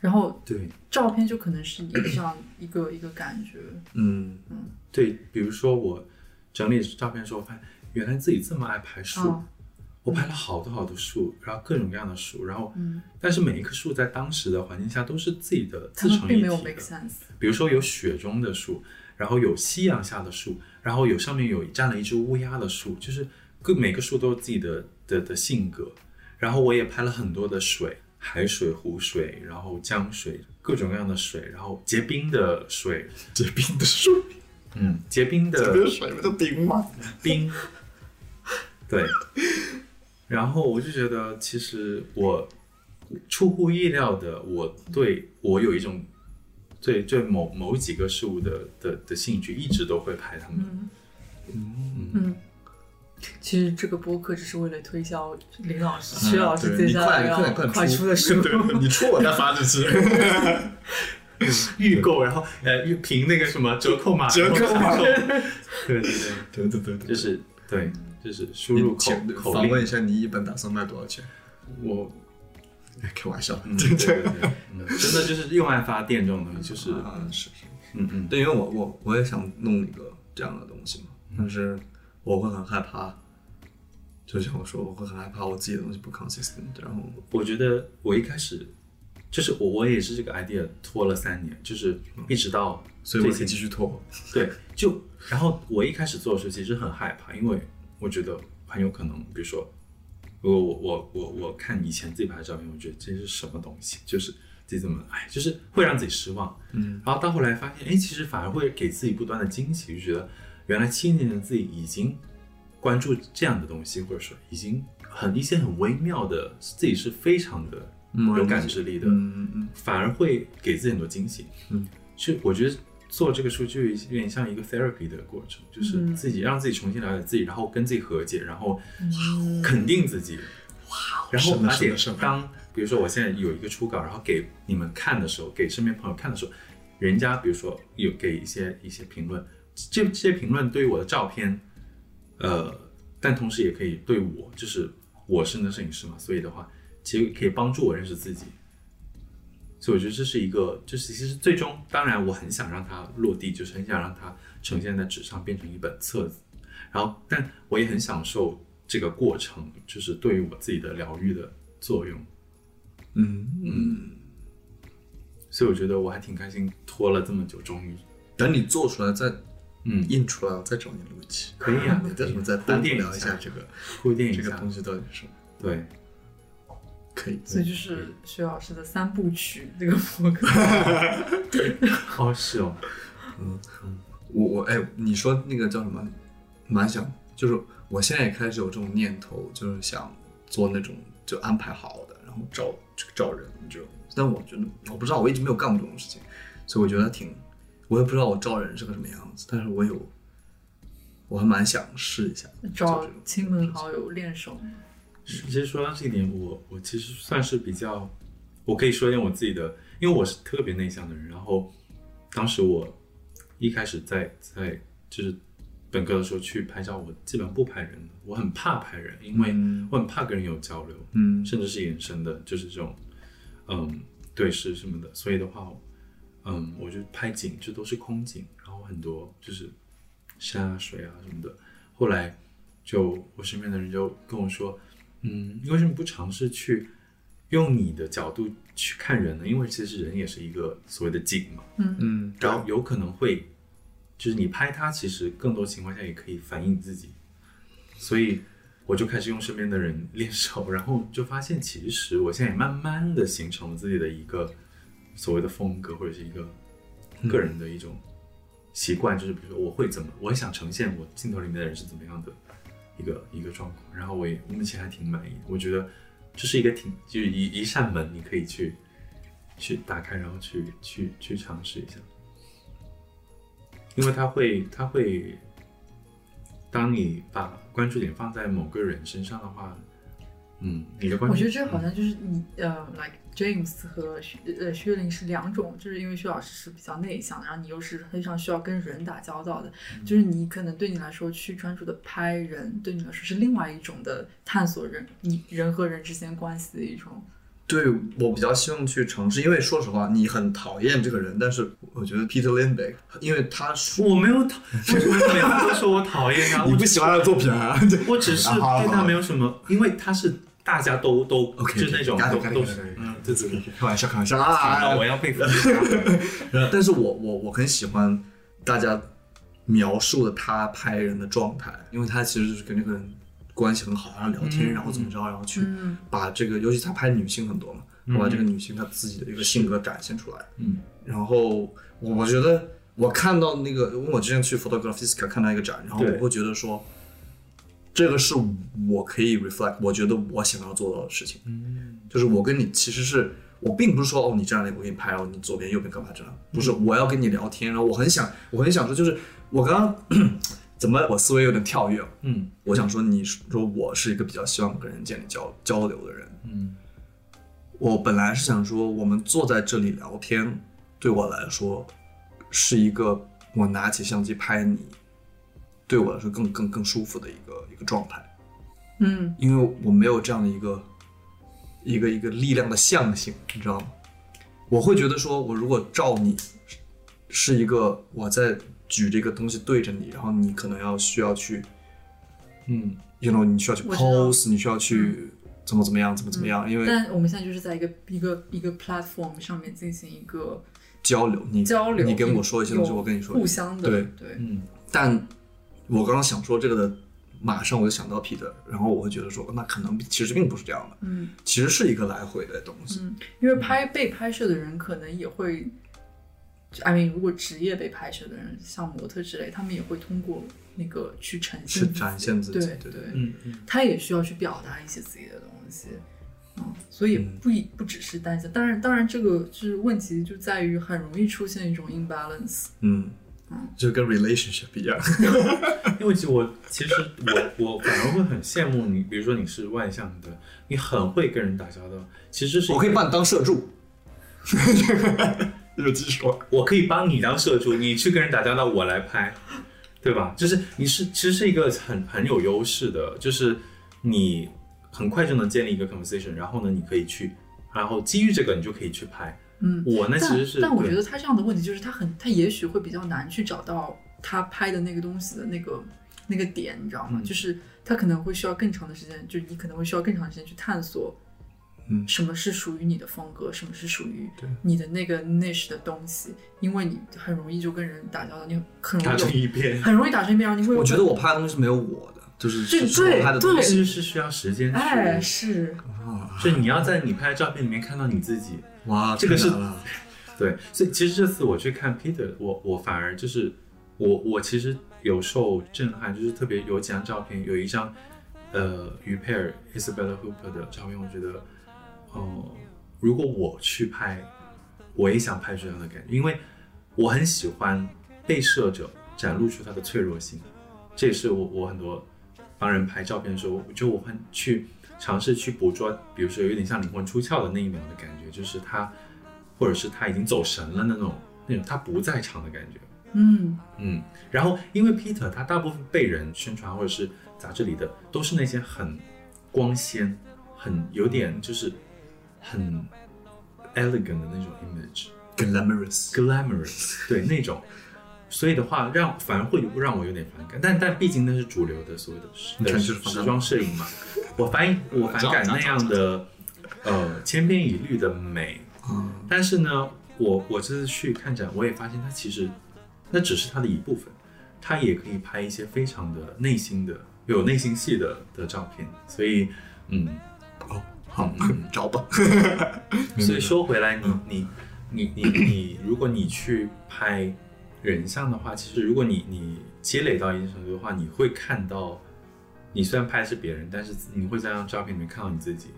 然后对照片就可能是这样一个一个感觉。嗯嗯，对，比如说我整理照片的时候，发现原来自己这么爱拍树。哦我拍了好多好多树，然后各种各样的树，然后，嗯但是每一棵树在当时的环境下都是自己的他自成一体们并没有的。make sense。比如说有雪中的树，然后有夕阳下的树，然后有上面有站了一只乌鸦的树，就是各每个树都有自己的的的性格。然后我也拍了很多的水，海水、湖水，然后江水，各种各样的水，然后结冰的水，结冰的水，嗯，结冰的结冰水不就冰吗？冰，对，然后我就觉得，其实我出乎意料的，我对我有一种对对某某几个事物的的的兴趣，一直都会拍他们。嗯，其实这个播客只是为了推销林老师、嗯薛老师接下来要快快快出出的书。你出我再发就是。预购，然后呃，预凭那个什么折扣码，折扣码对对 对，对对对对，就是对，就是输入口口令。访问一下，你一本打算卖多少钱？我哎 开玩笑，嗯，对对对，嗯真的就是用爱发电这种东西，就是啊是是。嗯嗯，对，因为我我我也想弄一个这样的东西嘛，但是我会很害怕，就像我说，我会很害怕我自己的东西不 consistent，然后我觉得我一开始就是我我也是这个 idea 拖了三年，就是一直到所以我可以继续拖。对，就然后我一开始做的时候其实很害怕，因为我觉得很有可能，比如说，如果我我我我看以前自己拍的照片，我觉得这是什么东西，就是自己怎么哎，就是会让自己失望。嗯，然后到后来发现，哎，其实反而会给自己不断的惊喜，就觉得原来七年的自己已经关注这样的东西，或者说已经很一些很微妙的，自己是非常的有感知力的，嗯嗯反而会给自己很多惊喜。嗯，就我觉得做这个书就有点像一个 therapy 的过程，就是嗯自己让自己重新了解自己，然后跟自己和解，然后肯定自己。哇！然后而且当比如说我现在有一个初稿，然后给你们看的时候，给身边朋友看的时候，人家比如说有给一些一些评论，这这些评论对于我的照片，呃，但同时也可以对我，就是我是那摄影师嘛，所以的话，其实可以帮助我认识自己。所以我觉得这是一个，就是其实最终，当然我很想让它落地，就是很想让它呈现在纸上，变成一本册子。然后，但我也很享受这个过程，就是对于我自己的疗愈的作用。嗯嗯。所以我觉得我还挺开心，拖了这么久，终于，等你做出来再嗯，印出来，我再找你录一期。可以啊 你再什么再单独聊一下这个铺垫一下这个东，西到底是什么？对，可以。所以就是徐老师的三部曲这个博客。哦，是哦，我我哎，你说那个叫什么？蛮想，就是我现在也开始有这种念头，就是想做那种就安排好的，然后找这个找人这种。但我觉得我不知道，我一直没有干过这种事情，所以我觉得挺，我也不知道我招人是个什么样子，但是我有，我还蛮想试一下做找亲朋好友练手，其实说到这一点，我我其实算是比较，我可以说一点我自己的，因为我是特别内向的人。然后当时我一开始在在就是本科的时候去拍照，我基本不拍人的，我很怕拍人，因为嗯我很怕跟人有交流，嗯甚至是眼神的，就是这种嗯对视什么的。所以的话，嗯，我就拍景，这都是空景，然后很多就是山啊、水啊什么的。后来就我身边的人就跟我说，嗯，你为什么不尝试去用你的角度去看人呢？因为其实人也是一个所谓的景嘛，嗯嗯，然后有可能会，就是你拍它，其实更多情况下也可以反映你自己。所以我就开始用身边的人 练手，然后就发现，其实我现在也慢慢的形成了自己的一个所谓的风格，或者是一个个人的一种习惯，就是比如说我会怎么，我想呈现我镜头里面的人是怎么样的一个一个状况，然后我也目前还挺满意的，我觉得这是一个挺就是一一扇门，你可以去去打开，然后去去去尝试一下，因为他会他会，当你把关注点放在某个人身上的话，嗯，你的关注，我觉得这好像就是你呃，like James 和薛呃薛林是两种，就是因为薛老师是比较内向的，然后你又是非常需要跟人打交道的，就是你可能对你来说去专注的拍人，对你来说是另外一种的探索人你人和人之间关系的一种。对我比较希望去尝试，因为说实话，你很讨厌这个人，但是我觉得 Peter Lindbergh，因为他说我没有讨，为什么每次都说我讨厌他？你不喜欢他的作品啊，我只是 对他没有什么，因为他是大家都都 OK，就是那种都都是对对对。开玩笑，开玩笑啊！啊！我要被封呃 但是我我我很喜欢大家描述的他拍人的状态，因为他其实就是跟那个人关系很好，然后聊天，嗯然后怎么着，然后去嗯把这个，尤其他拍女性很多嘛，嗯把这个女性她自己的一个性格展现出来。嗯然后我我觉得我看到那个，因为我之前去 Photographiska 看到一个展，然后我会觉得说，这个是我可以 reflect，我觉得我想要做到的事情。嗯就是我跟你其实是我并不是说哦你站那里我给你拍哦你左边右边干嘛这样，不是我要跟你聊天，然后我很想我很想说就是我刚刚怎么我思维有点跳跃，嗯。我想说你说我是一个比较希望跟人建立交交流的人，嗯。我本来是想说我们坐在这里聊天，对我来说是一个我拿起相机拍你，对我来说更更更舒服的一个一个状态。嗯。因为我没有这样的一个一个一个力量的象形，你知道吗？我会觉得说，我如果照你是一个我在举这个东西对着你，然后你可能要需要去嗯，you know，你需要去 pose，你需要去怎么怎么样，怎么怎么样，因为但我们现在就是在一个一个一个 platform 上面进行一个交流，你交流，你跟我说一些东西，我跟你说，互相的对。对，嗯。但我刚刚想说这个的，马上我就想到 Peter，然后我会觉得说，那可能其实并不是这样的，嗯其实是一个来回的东西，嗯，因为拍被拍摄的人可能也会，I mean，如果职业被拍摄的人，像模特之类，他们也会通过那个去呈现去展现自己，对对对，嗯嗯。他也需要去表达一些自己的东西，嗯，所以嗯不一不只是单向，当然当然这个就是问题就在于很容易出现一种 imbalance，嗯，就跟 relationship 一样。因为其实我其实我我反而会很羡慕你，比如说你是外向的，你很会跟人打交道，其实是我可以把你当社助，有技术。我可以帮你当社助，你去跟人打交道，我来拍，对吧？就是你是其实是一个很很有优势的，就是你很快就能建立一个 conversation，然后呢，你可以去，然后基于这个你就可以去拍。嗯，我呢其但实是，对但我觉得他这样的问题就是他很他也许会比较难去找到他拍的那个东西的那个那个点，你知道吗？嗯就是他可能会需要更长的时间，就是你可能会需要更长的时间去探索，嗯什么是属于你的风格，什么是属于你的那个 niche 的东西，因为你很容易就跟人打交道，你很容易打成一片，很容易打成一片，然后你会我觉得我拍的东西是没有我的，就是对对拍的东西。其实是需要时间去，哎是啊所以你要在你拍的照片里面看到你自己。哇，这个是 对，所以其实这次我去看 Peter，我我反而就是我我其实有受震撼，就是特别有几张照片，有一张呃于佩尔 Isabella Hooper 的照片，我觉得哦、如果我去拍，我也想拍这样的感觉，因为我很喜欢被摄者展露出他的脆弱性，这也是我我很多帮人拍照片的时候，就我很去尝试去捕捉，比如说有点像灵魂出窍的那一秒的感觉，就是他，或者是他已经走神了那种那种他不在场的感觉。嗯嗯，然后因为 Peter 他大部分被人宣传或者是杂志里的都是那些很光鲜、很有点就是很 elegant 的那种 image。，glamorous。glamorous，对那种，所以的话让反而会让我有点反感，但但毕竟那是主流的所谓的时你看的就是时装摄影嘛，我反我反感那样的呃千篇一律的美，嗯但是呢，我我这次去看展，我也发现它其实那只是它的一部分，它也可以拍一些非常的内心的有内心戏的的照片，所以嗯，哦，好嗯，找吧。所以说回来，你你你你你，如果你去拍人像的话，其实如果你你积累到一定程度的话，你会看到，你虽然拍的是别人，但是你会在那张照片里面看到你自己。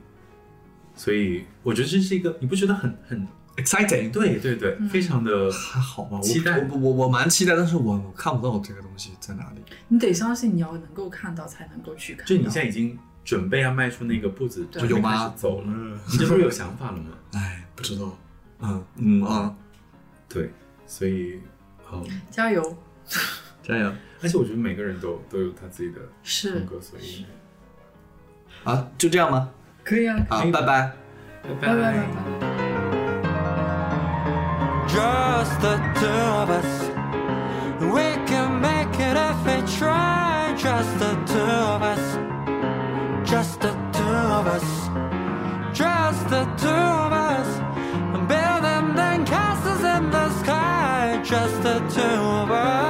所以我觉得这是一个，你不觉得很很 exciting，对对对，非常的还好吧？我期待我我我蛮期待，但是我我看不到这个东西在哪里。你得相信你要能够看到才能够去看，就你现在已经准备要迈出那个步子，对准备开有吗始走了，嗯你这不是有想法了吗？哎，不知道。嗯嗯啊，对，所以嗯，加油 加油而且我觉得每个人都都有他自己的是风格，所以啊！就这样吗？可以啊，好，拜拜。拜拜拜拜拜。Just the two of us. We can make it if we try. Just the two of us. Just the two of us. Just the two of us. Building then castles in the sky. Just the two of us.